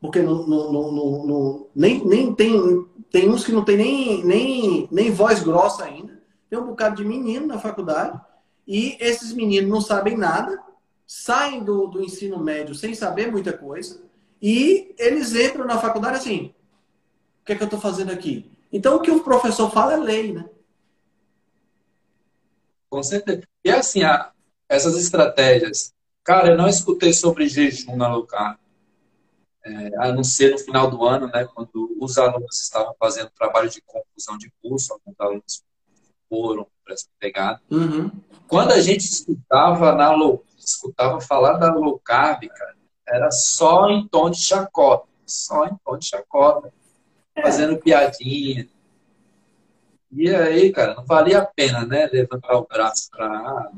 porque no, no, no, nem, nem tem, tem uns que não tem nem, nem, nem voz grossa ainda. Tem um bocado de menino na faculdade e esses meninos não sabem nada, saem do, do ensino médio sem saber muita coisa e eles entram na faculdade assim: o que é que eu estou fazendo aqui? Então, o que o professor fala é lei, né? Com certeza. E assim, a, essas estratégias. Cara, eu não escutei sobre jejum na local. É, a não ser no final do ano, né, quando os alunos estavam fazendo trabalho de conclusão de curso, alguns alunos foram para essa pegada. Uhum. Quando a gente escutava, na low, escutava falar da low carb, cara, era só em tom de chacota, só em tom de chacota fazendo piadinha. E aí, cara, não valia a pena, né? Levantar o braço para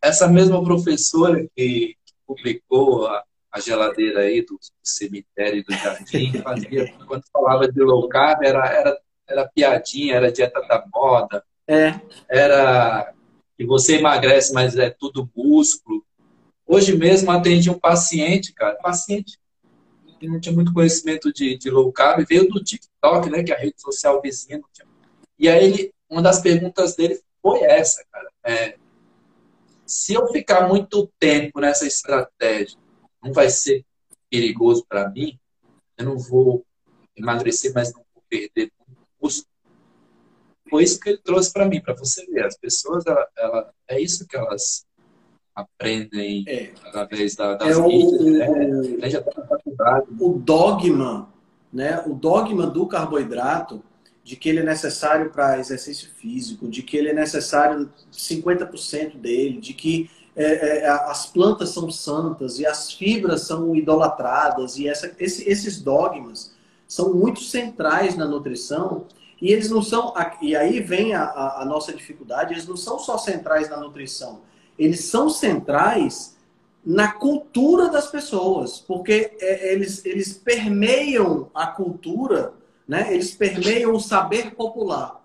essa mesma professora que publicou a, a geladeira aí do, do cemitério do jardim fazia quando falava de low carb era, era, era piadinha, era dieta da moda, é. era que você emagrece, mas é tudo músculo. Hoje mesmo atendi um paciente, cara, paciente que não tinha muito conhecimento de, de low carb, veio do TikTok, né, que é a rede social vizinha. E aí, ele, uma das perguntas dele foi essa, cara. É, se eu ficar muito tempo nessa estratégia, não vai ser perigoso para mim? Eu não vou emagrecer, mas não vou perder músculo. Foi isso que ele trouxe para mim, para você ver. As pessoas, ela, ela, é isso que elas aprendem é. através da, das é mídias, o, né? na faculdade. O dogma, né? O dogma do carboidrato de que ele é necessário para exercício físico, de que ele é necessário 50% dele, de que é, é, as plantas são santas e as fibras são idolatradas e essa, esse, esses dogmas são muito centrais na nutrição e eles não são e aí vem a, a, a nossa dificuldade eles não são só centrais na nutrição eles são centrais na cultura das pessoas, porque é, eles, eles permeiam a cultura, né? eles permeiam o saber popular.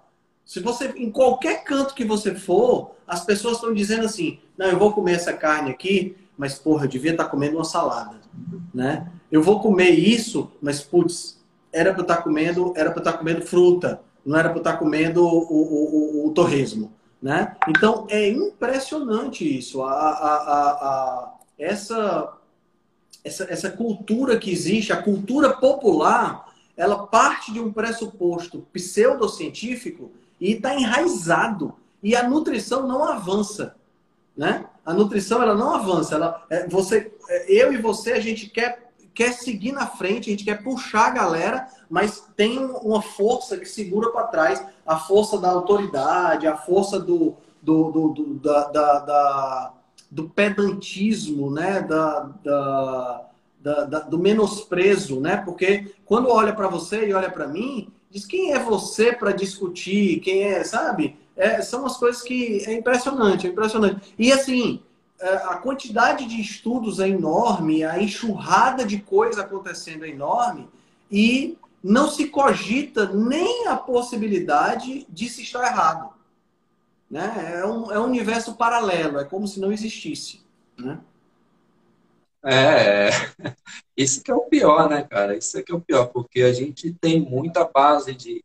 Se você, em qualquer canto que você for, as pessoas estão dizendo assim: não, eu vou comer essa carne aqui, mas porra, eu devia estar comendo uma salada, né? Eu vou comer isso, mas putz, era para estar comendo, era para estar comendo fruta, não era para estar comendo o, o, o, o torresmo. Né? Então, é impressionante isso. A, a, a, essa, essa, essa cultura que existe, a cultura popular, ela parte de um pressuposto pseudocientífico e está enraizado. E a nutrição não avança. Né? A nutrição ela não avança. Ela, é, você, é, eu e você, a gente quer quer seguir na frente, a gente quer puxar a galera, mas tem uma força que segura para trás, a força da autoridade, a força do, do, do, do da, da, da, do pedantismo, né? Da, da, da, da do menosprezo, né? Porque quando olha para você e olha para mim, diz quem é você para discutir, quem é, sabe? É, são as coisas que é impressionante, é impressionante. E assim, é, a quantidade de estudos é enorme, a enxurrada de coisa acontecendo é enorme e não se cogita nem a possibilidade de se estar errado. Né? É, um, é um universo paralelo, é como se não existisse. Né? É, isso que é o pior, né, cara? Isso é que é o pior, porque a gente tem muita base de.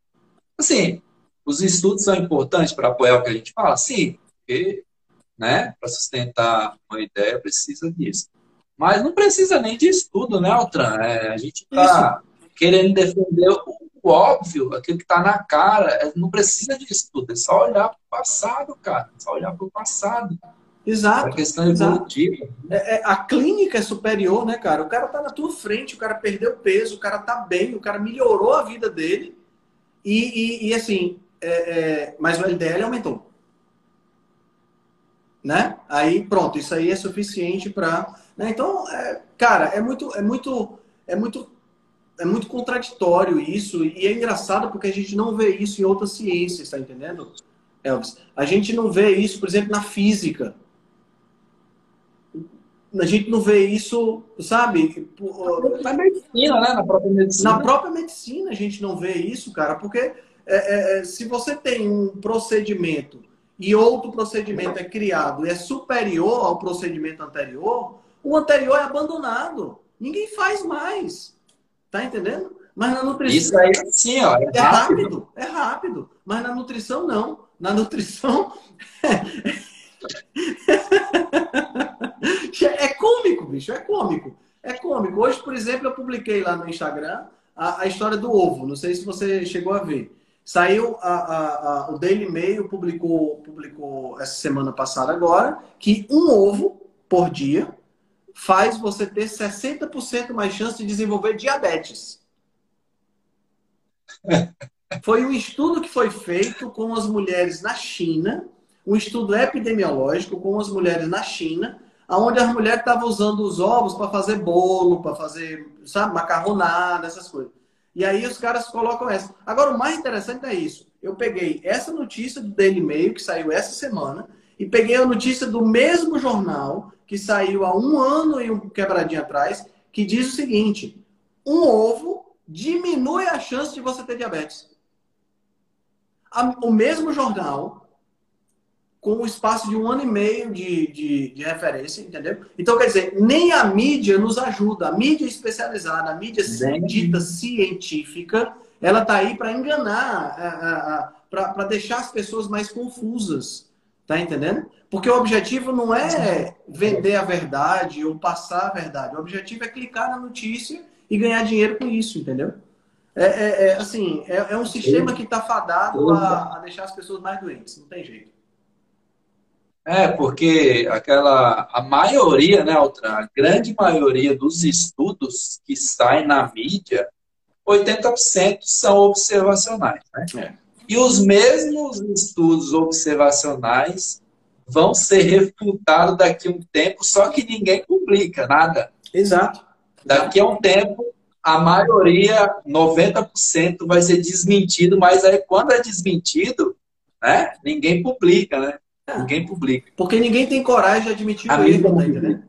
Assim, os estudos são importantes para apoiar o que a gente fala? Sim, porque, né, para sustentar uma ideia precisa disso. Mas não precisa nem de estudo, né, Altran? É, a gente está querendo defender o óbvio, aquilo que está na cara. É, não precisa de estudo, é só olhar para o passado, cara. É só olhar para o passado. Exato. É questão evolutiva. É, é, a clínica é superior, né, cara? O cara tá na tua frente, o cara perdeu peso, o cara tá bem, o cara melhorou a vida dele. E, e, e assim, é, é, mas o LDL aumentou. Né? Aí, pronto, isso aí é suficiente para. Né? Então, é, cara, é muito, é muito, é muito é muito contraditório isso, e é engraçado porque a gente não vê isso em outras ciências, tá entendendo, Elvis? A gente não vê isso, por exemplo, na física. A gente não vê isso, sabe? Na medicina, né? Na própria medicina. Na própria medicina a gente não vê isso, cara, porque é, é, é se você tem um procedimento e outro procedimento é criado e é superior ao procedimento anterior, o anterior é abandonado. Ninguém faz mais. Tá entendendo? Mas na nutrição. Isso aí sim, ó. É, é rápido. É rápido. Mas na nutrição, não. Na nutrição. é cômico, bicho. É cômico. É cômico. Hoje, por exemplo, eu publiquei lá no Instagram a, a história do ovo. Não sei se você chegou a ver. Saiu a, a, o Daily Mail publicou, publicou essa semana passada agora que um ovo por dia faz você ter 60% mais chance de desenvolver diabetes. Foi um estudo que foi feito com as mulheres na China, um estudo epidemiológico com as mulheres na China, onde as mulheres estavam usando os ovos para fazer bolo, para fazer, sabe, macarronada, essas coisas. E aí os caras colocam essa. Agora, o mais interessante é isso. Eu peguei essa notícia do Daily Mail, que saiu essa semana, e peguei a notícia do mesmo jornal que saiu há um ano e um quebradinho atrás, que diz o seguinte: um ovo diminui a chance de você ter diabetes. O mesmo jornal, com o espaço de um ano e meio de, de, de, referência, entendeu? Então, quer dizer, nem a mídia nos ajuda. A mídia especializada, a mídia dita científica, ela está aí para enganar, para deixar as pessoas mais confusas. Tá entendendo? Porque o objetivo não é vender a verdade ou passar a verdade. O objetivo é clicar na notícia e ganhar dinheiro com isso, entendeu? É, é, é assim, é, é, um sistema que está fadado a, a, deixar as pessoas mais doentes. Não tem jeito. É, porque aquela. A maioria, né, Altran? A grande maioria dos estudos que saem na mídia, 80% são observacionais, né? É. E os mesmos estudos observacionais vão ser refutados daqui a um tempo, só que ninguém publica nada. Exato. Daqui a um tempo, a maioria, 90%, vai ser desmentido, mas aí quando é desmentido, né, ninguém publica, né? É. Ninguém publica. Porque ninguém tem coragem de admitir o erro, né?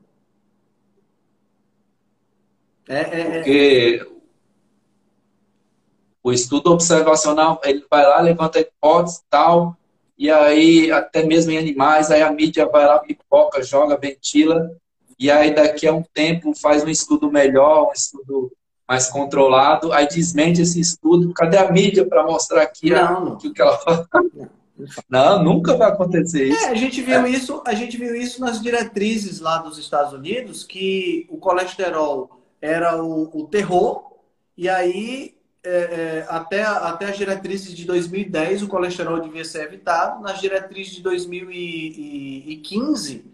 É, é, é. Porque o estudo observacional, ele vai lá, levanta hipótese e tal, e aí até mesmo em animais, aí a mídia vai lá, pipoca, joga, ventila, e aí daqui a um tempo faz um estudo melhor, um estudo mais controlado, aí desmente esse estudo, cadê a mídia para mostrar aqui não, o que ela fala? Não, nunca vai acontecer isso. É, a gente viu é. isso, a gente viu isso nas diretrizes lá dos Estados Unidos, que o colesterol era o, o terror, e aí é, é, até, até as diretrizes de 2010 o colesterol devia ser evitado. Nas diretrizes de 2015,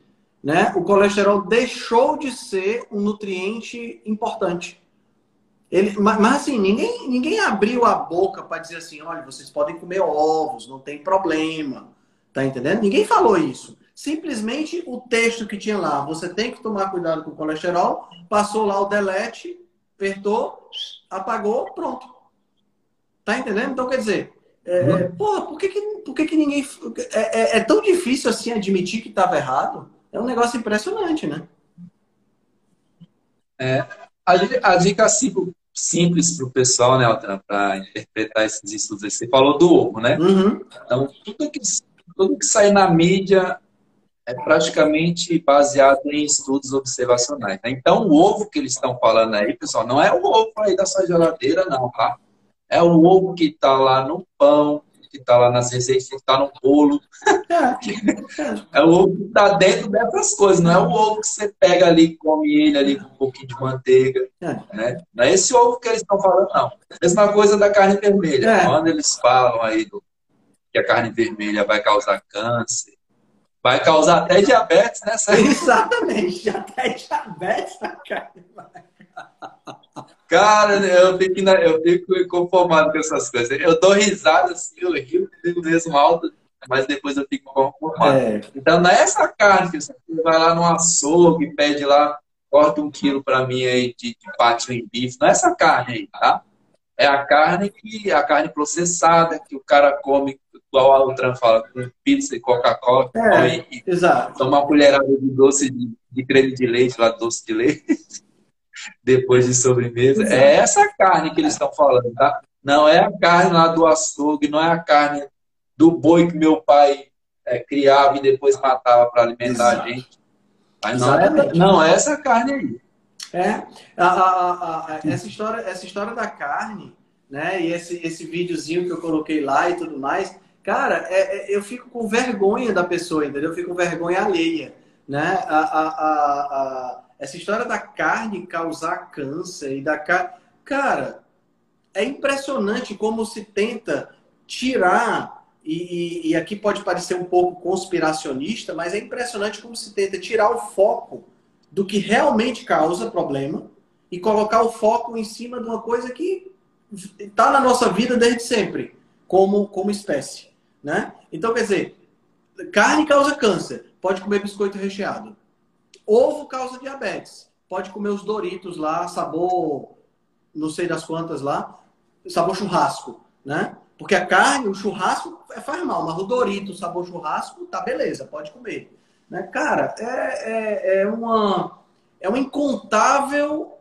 né, o colesterol deixou de ser um nutriente importante. Ele, mas, mas assim, ninguém, ninguém abriu a boca para dizer assim, olha, vocês podem comer ovos, não tem problema. Tá entendendo? Ninguém falou isso. Simplesmente o texto que tinha lá, você tem que tomar cuidado com o colesterol, passou lá o delete, apertou, apagou, pronto. Tá entendendo? Então, quer dizer, é, uhum. porra, por que, que, por que, que ninguém. É, é, é tão difícil assim admitir que estava errado? É um negócio impressionante, né? É, a, a dica simples para o pessoal, né, para interpretar esses estudos. Você falou do ovo, né? Uhum. Então, tudo que, tudo que sai na mídia é praticamente baseado em estudos observacionais. Né? Então, o ovo que eles estão falando aí, pessoal, não é o ovo aí da sua geladeira, não, tá? É o ovo que está lá no pão, que está lá nas receitas, que está no bolo. É, é o ovo que está dentro dessas coisas, não é o ovo que você pega ali e come ele ali com um pouquinho de manteiga. É. Né? Não é esse ovo que eles estão falando, não. Mesma coisa da carne vermelha. É. Quando eles falam aí do, que a carne vermelha vai causar câncer, vai causar até diabetes, né, Sérgio? Exatamente, até diabetes na carne vai. Cara, eu fico, eu fico conformado com essas coisas. Eu dou risada assim, eu rio mesmo alto, mas depois eu fico conformado. É. Então não é essa carne que você vai lá no açougue, pede lá, corta um quilo para mim aí de, de pátio em bife. Não é essa carne aí, tá? É a carne que a carne processada que o cara come igual a Altran fala, com pizza e Coca-Cola, é, e, exato. toma uma colherada de doce de, de creme de leite, lá doce de leite depois de sobremesa. É essa carne que eles estão falando, tá? Não é a carne lá do açougue, não é a carne do boi que meu pai é, criava e depois matava para alimentar Exato. a gente. Mas não é, não é essa carne aí. É, a, a, a, essa, história, essa história da carne, né? E esse, esse videozinho que eu coloquei lá e tudo mais, cara, é, é, eu fico com vergonha da pessoa, entendeu? Eu fico com vergonha alheia, né? A, a, a, essa história da carne causar câncer e da carne. Cara, é impressionante como se tenta tirar, e, e, aqui pode parecer um pouco conspiracionista, mas é impressionante como se tenta tirar o foco do que realmente causa problema e colocar o foco em cima de uma coisa que está na nossa vida desde sempre, como, como espécie. Né? Então, quer dizer, carne causa câncer, pode comer biscoito recheado. Ovo causa diabetes. Pode comer os Doritos lá, sabor não sei das quantas lá, sabor churrasco, né? Porque a carne, o churrasco é, faz mal, mas o Dorito, sabor churrasco, tá beleza, pode comer. Né? Cara, é, é, é uma é uma incontável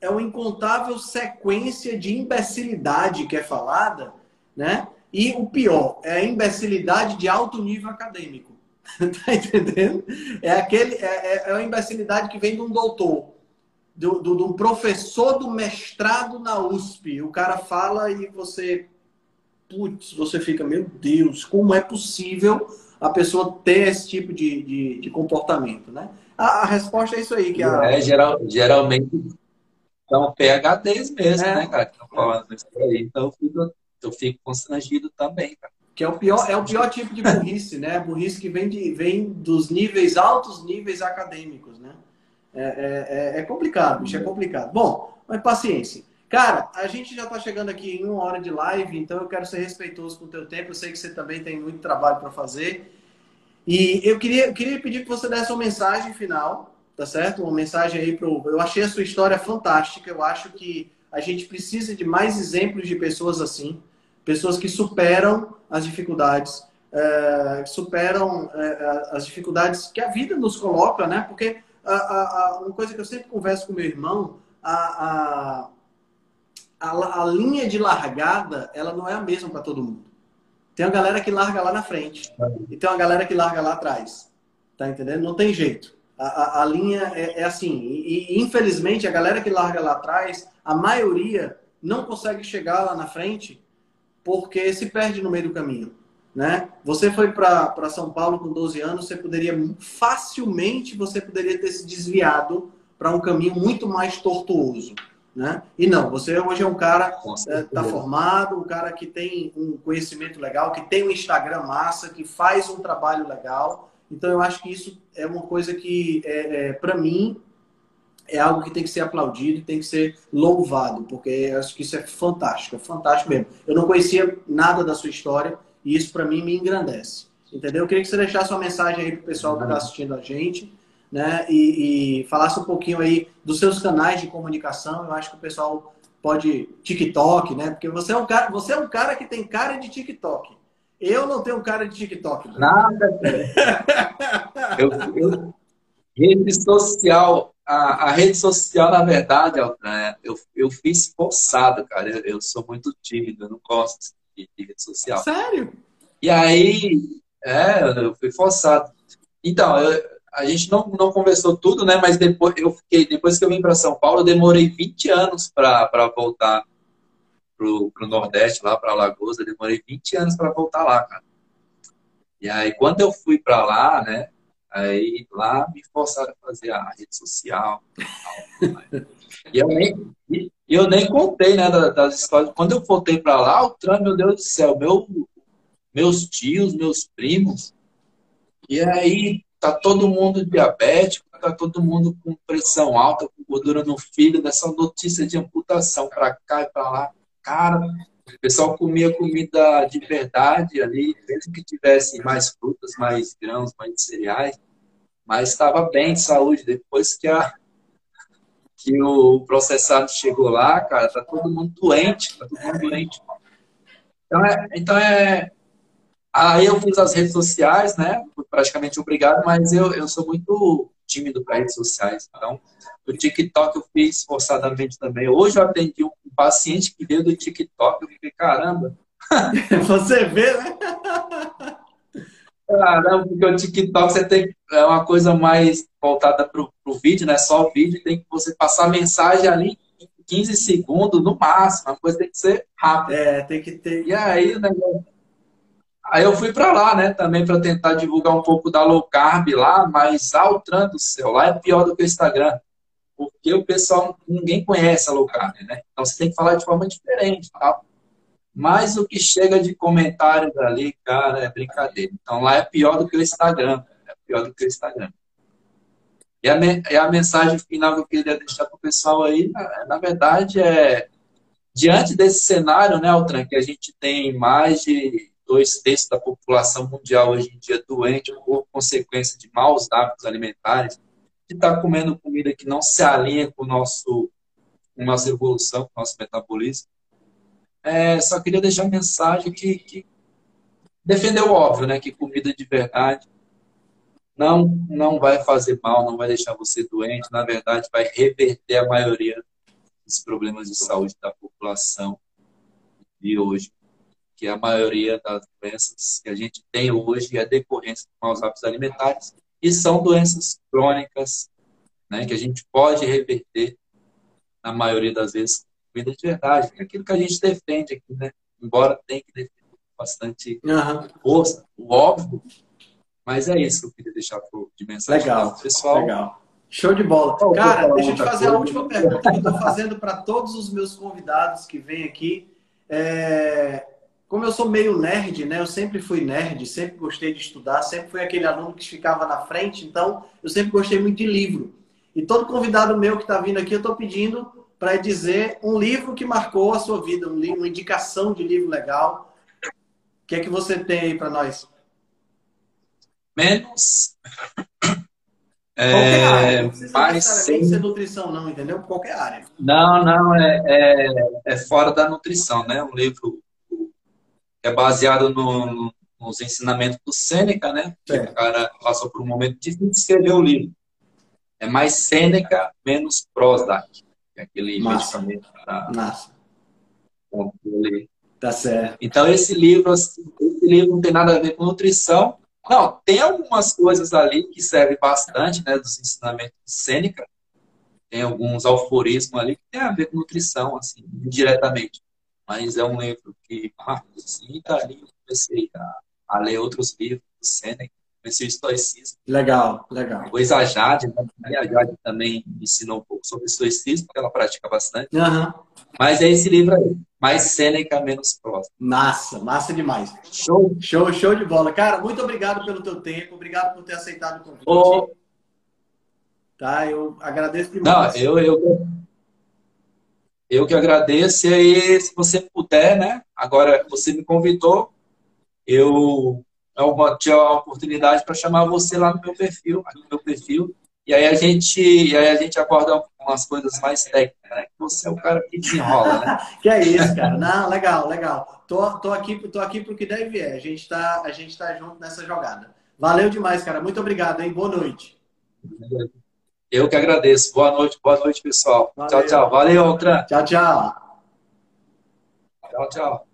é uma incontável sequência de imbecilidade que é falada, né? E o pior, é a imbecilidade de alto nível acadêmico. tá entendendo? É, aquele, é, é, é uma imbecilidade que vem de um doutor, de um professor do mestrado na USP. O cara fala e você, putz, você fica, meu Deus, como é possível a pessoa ter esse tipo de, de, de comportamento, né? A, a, resposta é isso aí. Que a... É, geral, geralmente são PHDs mesmo, é. né, cara? Que estão falando isso aí. Então eu fico, eu fico constrangido também, cara. Que é o pior, é o pior tipo de burrice, né? Burrice que vem, de, vem dos níveis altos níveis acadêmicos, né? É, é, é, é complicado, bicho, é complicado. Bom, mas paciência. Cara, a gente já está chegando aqui em uma hora de live, então eu quero ser respeitoso com o teu tempo. Eu sei que você também tem muito trabalho para fazer. E eu queria, eu queria pedir que você desse uma mensagem final, tá certo? Uma mensagem aí pro. Eu achei a sua história fantástica. Eu acho que a gente precisa de mais exemplos de pessoas assim pessoas que superam as dificuldades, é, superam é, as dificuldades que a vida nos coloca, né? Porque a, a, uma coisa que eu sempre converso com meu irmão, a, a, a linha de largada, ela não é a mesma para todo mundo. Tem uma galera que larga lá na frente e tem uma galera que larga lá atrás. Tá entendendo? Não tem jeito. A, a, a linha é, é assim. E, e, infelizmente, a galera que larga lá atrás, a maioria não consegue chegar lá na frente porque se perde no meio do caminho. Né? Você foi para São Paulo com 12 anos, você poderia facilmente você poderia ter se desviado para um caminho muito mais tortuoso. Né? E não, você hoje é um cara está é, tá formado, um cara que tem um conhecimento legal, que tem um Instagram massa, que faz um trabalho legal. Então eu acho que isso é uma coisa que, é, é para mim, é algo que tem que ser aplaudido, tem que ser louvado, porque acho que isso é fantástico, é fantástico mesmo. Eu não conhecia nada da sua história e isso para mim me engrandece. entendeu? Eu queria que você deixasse uma mensagem aí para o pessoal que está assistindo a gente, né? E, e, falasse um pouquinho aí dos seus canais de comunicação. Eu acho que o pessoal pode TikTok, né? Porque você é um cara, você é um cara que tem cara de TikTok. Eu não tenho cara de TikTok. Nada. eu, eu, rede social, a, a, rede social, na verdade, é, eu, eu fiz forçado, cara. Eu, eu, sou muito tímido, eu não gosto de, de rede social. Sério? E aí, é, eu fui forçado. Então, eu, a gente não, não conversou tudo, né? Mas depois eu fiquei, depois que eu vim para São Paulo, eu demorei 20 anos para voltar pro, pro Nordeste, lá para Alagoas. Eu demorei 20 anos para voltar lá, cara. E aí, quando eu fui para lá, né? Aí lá me forçaram a fazer a rede social. e eu nem, eu nem contei, né, das histórias. Quando eu voltei para lá, o Trump, meu Deus do céu, meu, meus tios, meus primos. E aí tá todo mundo diabético, tá todo mundo com pressão alta, com gordura no fígado, dessa notícia de amputação para cá e para lá. Cara, o pessoal comia comida de verdade ali, mesmo que tivesse mais frutas, mais grãos, mais cereais, mas estava bem de saúde. Depois que, a, que o processado chegou lá, cara, tá todo mundo doente, tá todo mundo doente. Então é, então é Aí eu fiz as redes sociais, né? Fui praticamente obrigado, mas eu, eu sou muito tímido para redes sociais. Então, o TikTok eu fiz forçadamente também. Hoje eu atendi um paciente que veio do TikTok. Eu fiquei, caramba. Você vê, né? Caramba, porque o TikTok você tem é uma coisa mais voltada para o vídeo, né? Só vídeo, tem que você passar mensagem ali em 15 segundos no máximo. A coisa tem que ser rápida. É, tem que ter. E aí o negócio Aí eu fui para lá, né, também para tentar divulgar um pouco da low carb lá, mas Altran do céu, lá é pior do que o Instagram. Porque o pessoal, ninguém conhece a low carb, né? Então você tem que falar de forma diferente, tá? Mas o que chega de comentários ali, cara, é brincadeira. Então lá é pior do que o Instagram, é pior do que o Instagram. E a, e a mensagem final que eu queria deixar para o pessoal aí, na, na verdade, é diante desse cenário, né, Altran, que a gente tem mais de dois terços da população mundial hoje em dia doente por consequência de maus hábitos alimentares, de estar tá comendo comida que não se alinha com, o nosso, com a nossa evolução, com o nosso metabolismo. É, só queria deixar uma mensagem que, que defendeu o óbvio, né? Que comida de verdade não, não vai fazer mal, não vai deixar você doente, na verdade vai reverter a maioria dos problemas de saúde da população de hoje que a maioria das doenças que a gente tem hoje é decorrência de maus hábitos alimentares e são doenças crônicas, né, que a gente pode reverter na maioria das vezes comida de verdade, é aquilo que a gente defende aqui, né? Embora tenha que defender bastante uhum. força, o óbvio, mas é isso que eu queria deixar de mensagem legal, pessoal. Legal. Show de bola. Cara, deixa eu te fazer a última pergunta que eu estou fazendo para todos os meus convidados que vêm aqui. É, como eu sou meio nerd, né? Eu sempre fui nerd, sempre gostei de estudar, sempre fui aquele aluno que ficava na frente, então eu sempre gostei muito de livro. E todo convidado meu que está vindo aqui, eu estou pedindo para dizer um livro que marcou a sua vida, um livro, uma indicação de livro legal. O que é que você tem aí para nós? Menos. É, qualquer área. Não precisa mas sem... ser nutrição, não, entendeu? Qualquer área. Não, não, é, é, é fora da nutrição, né? Um livro é baseado no, nos ensinamentos do Sêneca, né? O cara passou por um momento difícil de escrever o livro. É mais Sêneca, menos Prozac. Aquele Massa. medicamento para controle. Tá certo. Então, esse livro, esse livro não tem nada a ver com nutrição. Não, tem algumas coisas ali que servem bastante, né? Dos ensinamentos do Sêneca. Tem alguns alforismos ali que tem a ver com nutrição, assim, indiretamente mas é um livro que marcou assim, e dali eu comecei a, a, ler outros livros do Seneca, comecei o estoicismo. Legal, legal. Depois a Jade, né? a Jade também ensinou um pouco sobre estoicismo, porque ela pratica bastante. Uhum. Mas é esse livro aí, mais Seneca, menos próximo. Massa, massa demais. Show, show, show de bola. Cara, muito obrigado pelo teu tempo, obrigado por ter aceitado o convite. Oh. Tá, eu agradeço demais. Não, eu, eu, eu que agradeço. E aí, se você puder, né? Agora, você me convidou, eu eu tive a oportunidade para chamar você lá no meu perfil, no meu perfil, e aí a gente, e aí a gente aborda umas coisas mais técnicas, né? Você é o cara que desenrola, né? que é isso, cara. Não, legal, legal. Tô, tô aqui, tô aqui porque deve é. A gente tá, a gente tá junto nessa jogada. Valeu demais, cara. Muito obrigado, hein? Boa noite. Eu que agradeço. Boa noite, boa noite, pessoal. Valeu. Tchau, tchau. Valeu, Altran. Tchau, tchau. Tchau, tchau.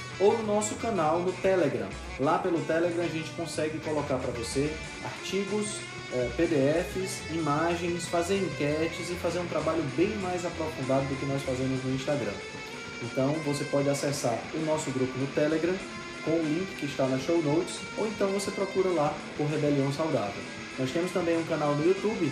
ou no nosso canal no Telegram. Lá pelo Telegram a gente consegue colocar para você artigos, eh, PDFs, imagens, fazer enquetes e fazer um trabalho bem mais aprofundado do que nós fazemos no Instagram. Então você pode acessar o nosso grupo no Telegram com o link que está na show notes, ou então você procura lá por Rebelião Saudável. Nós temos também um canal no YouTube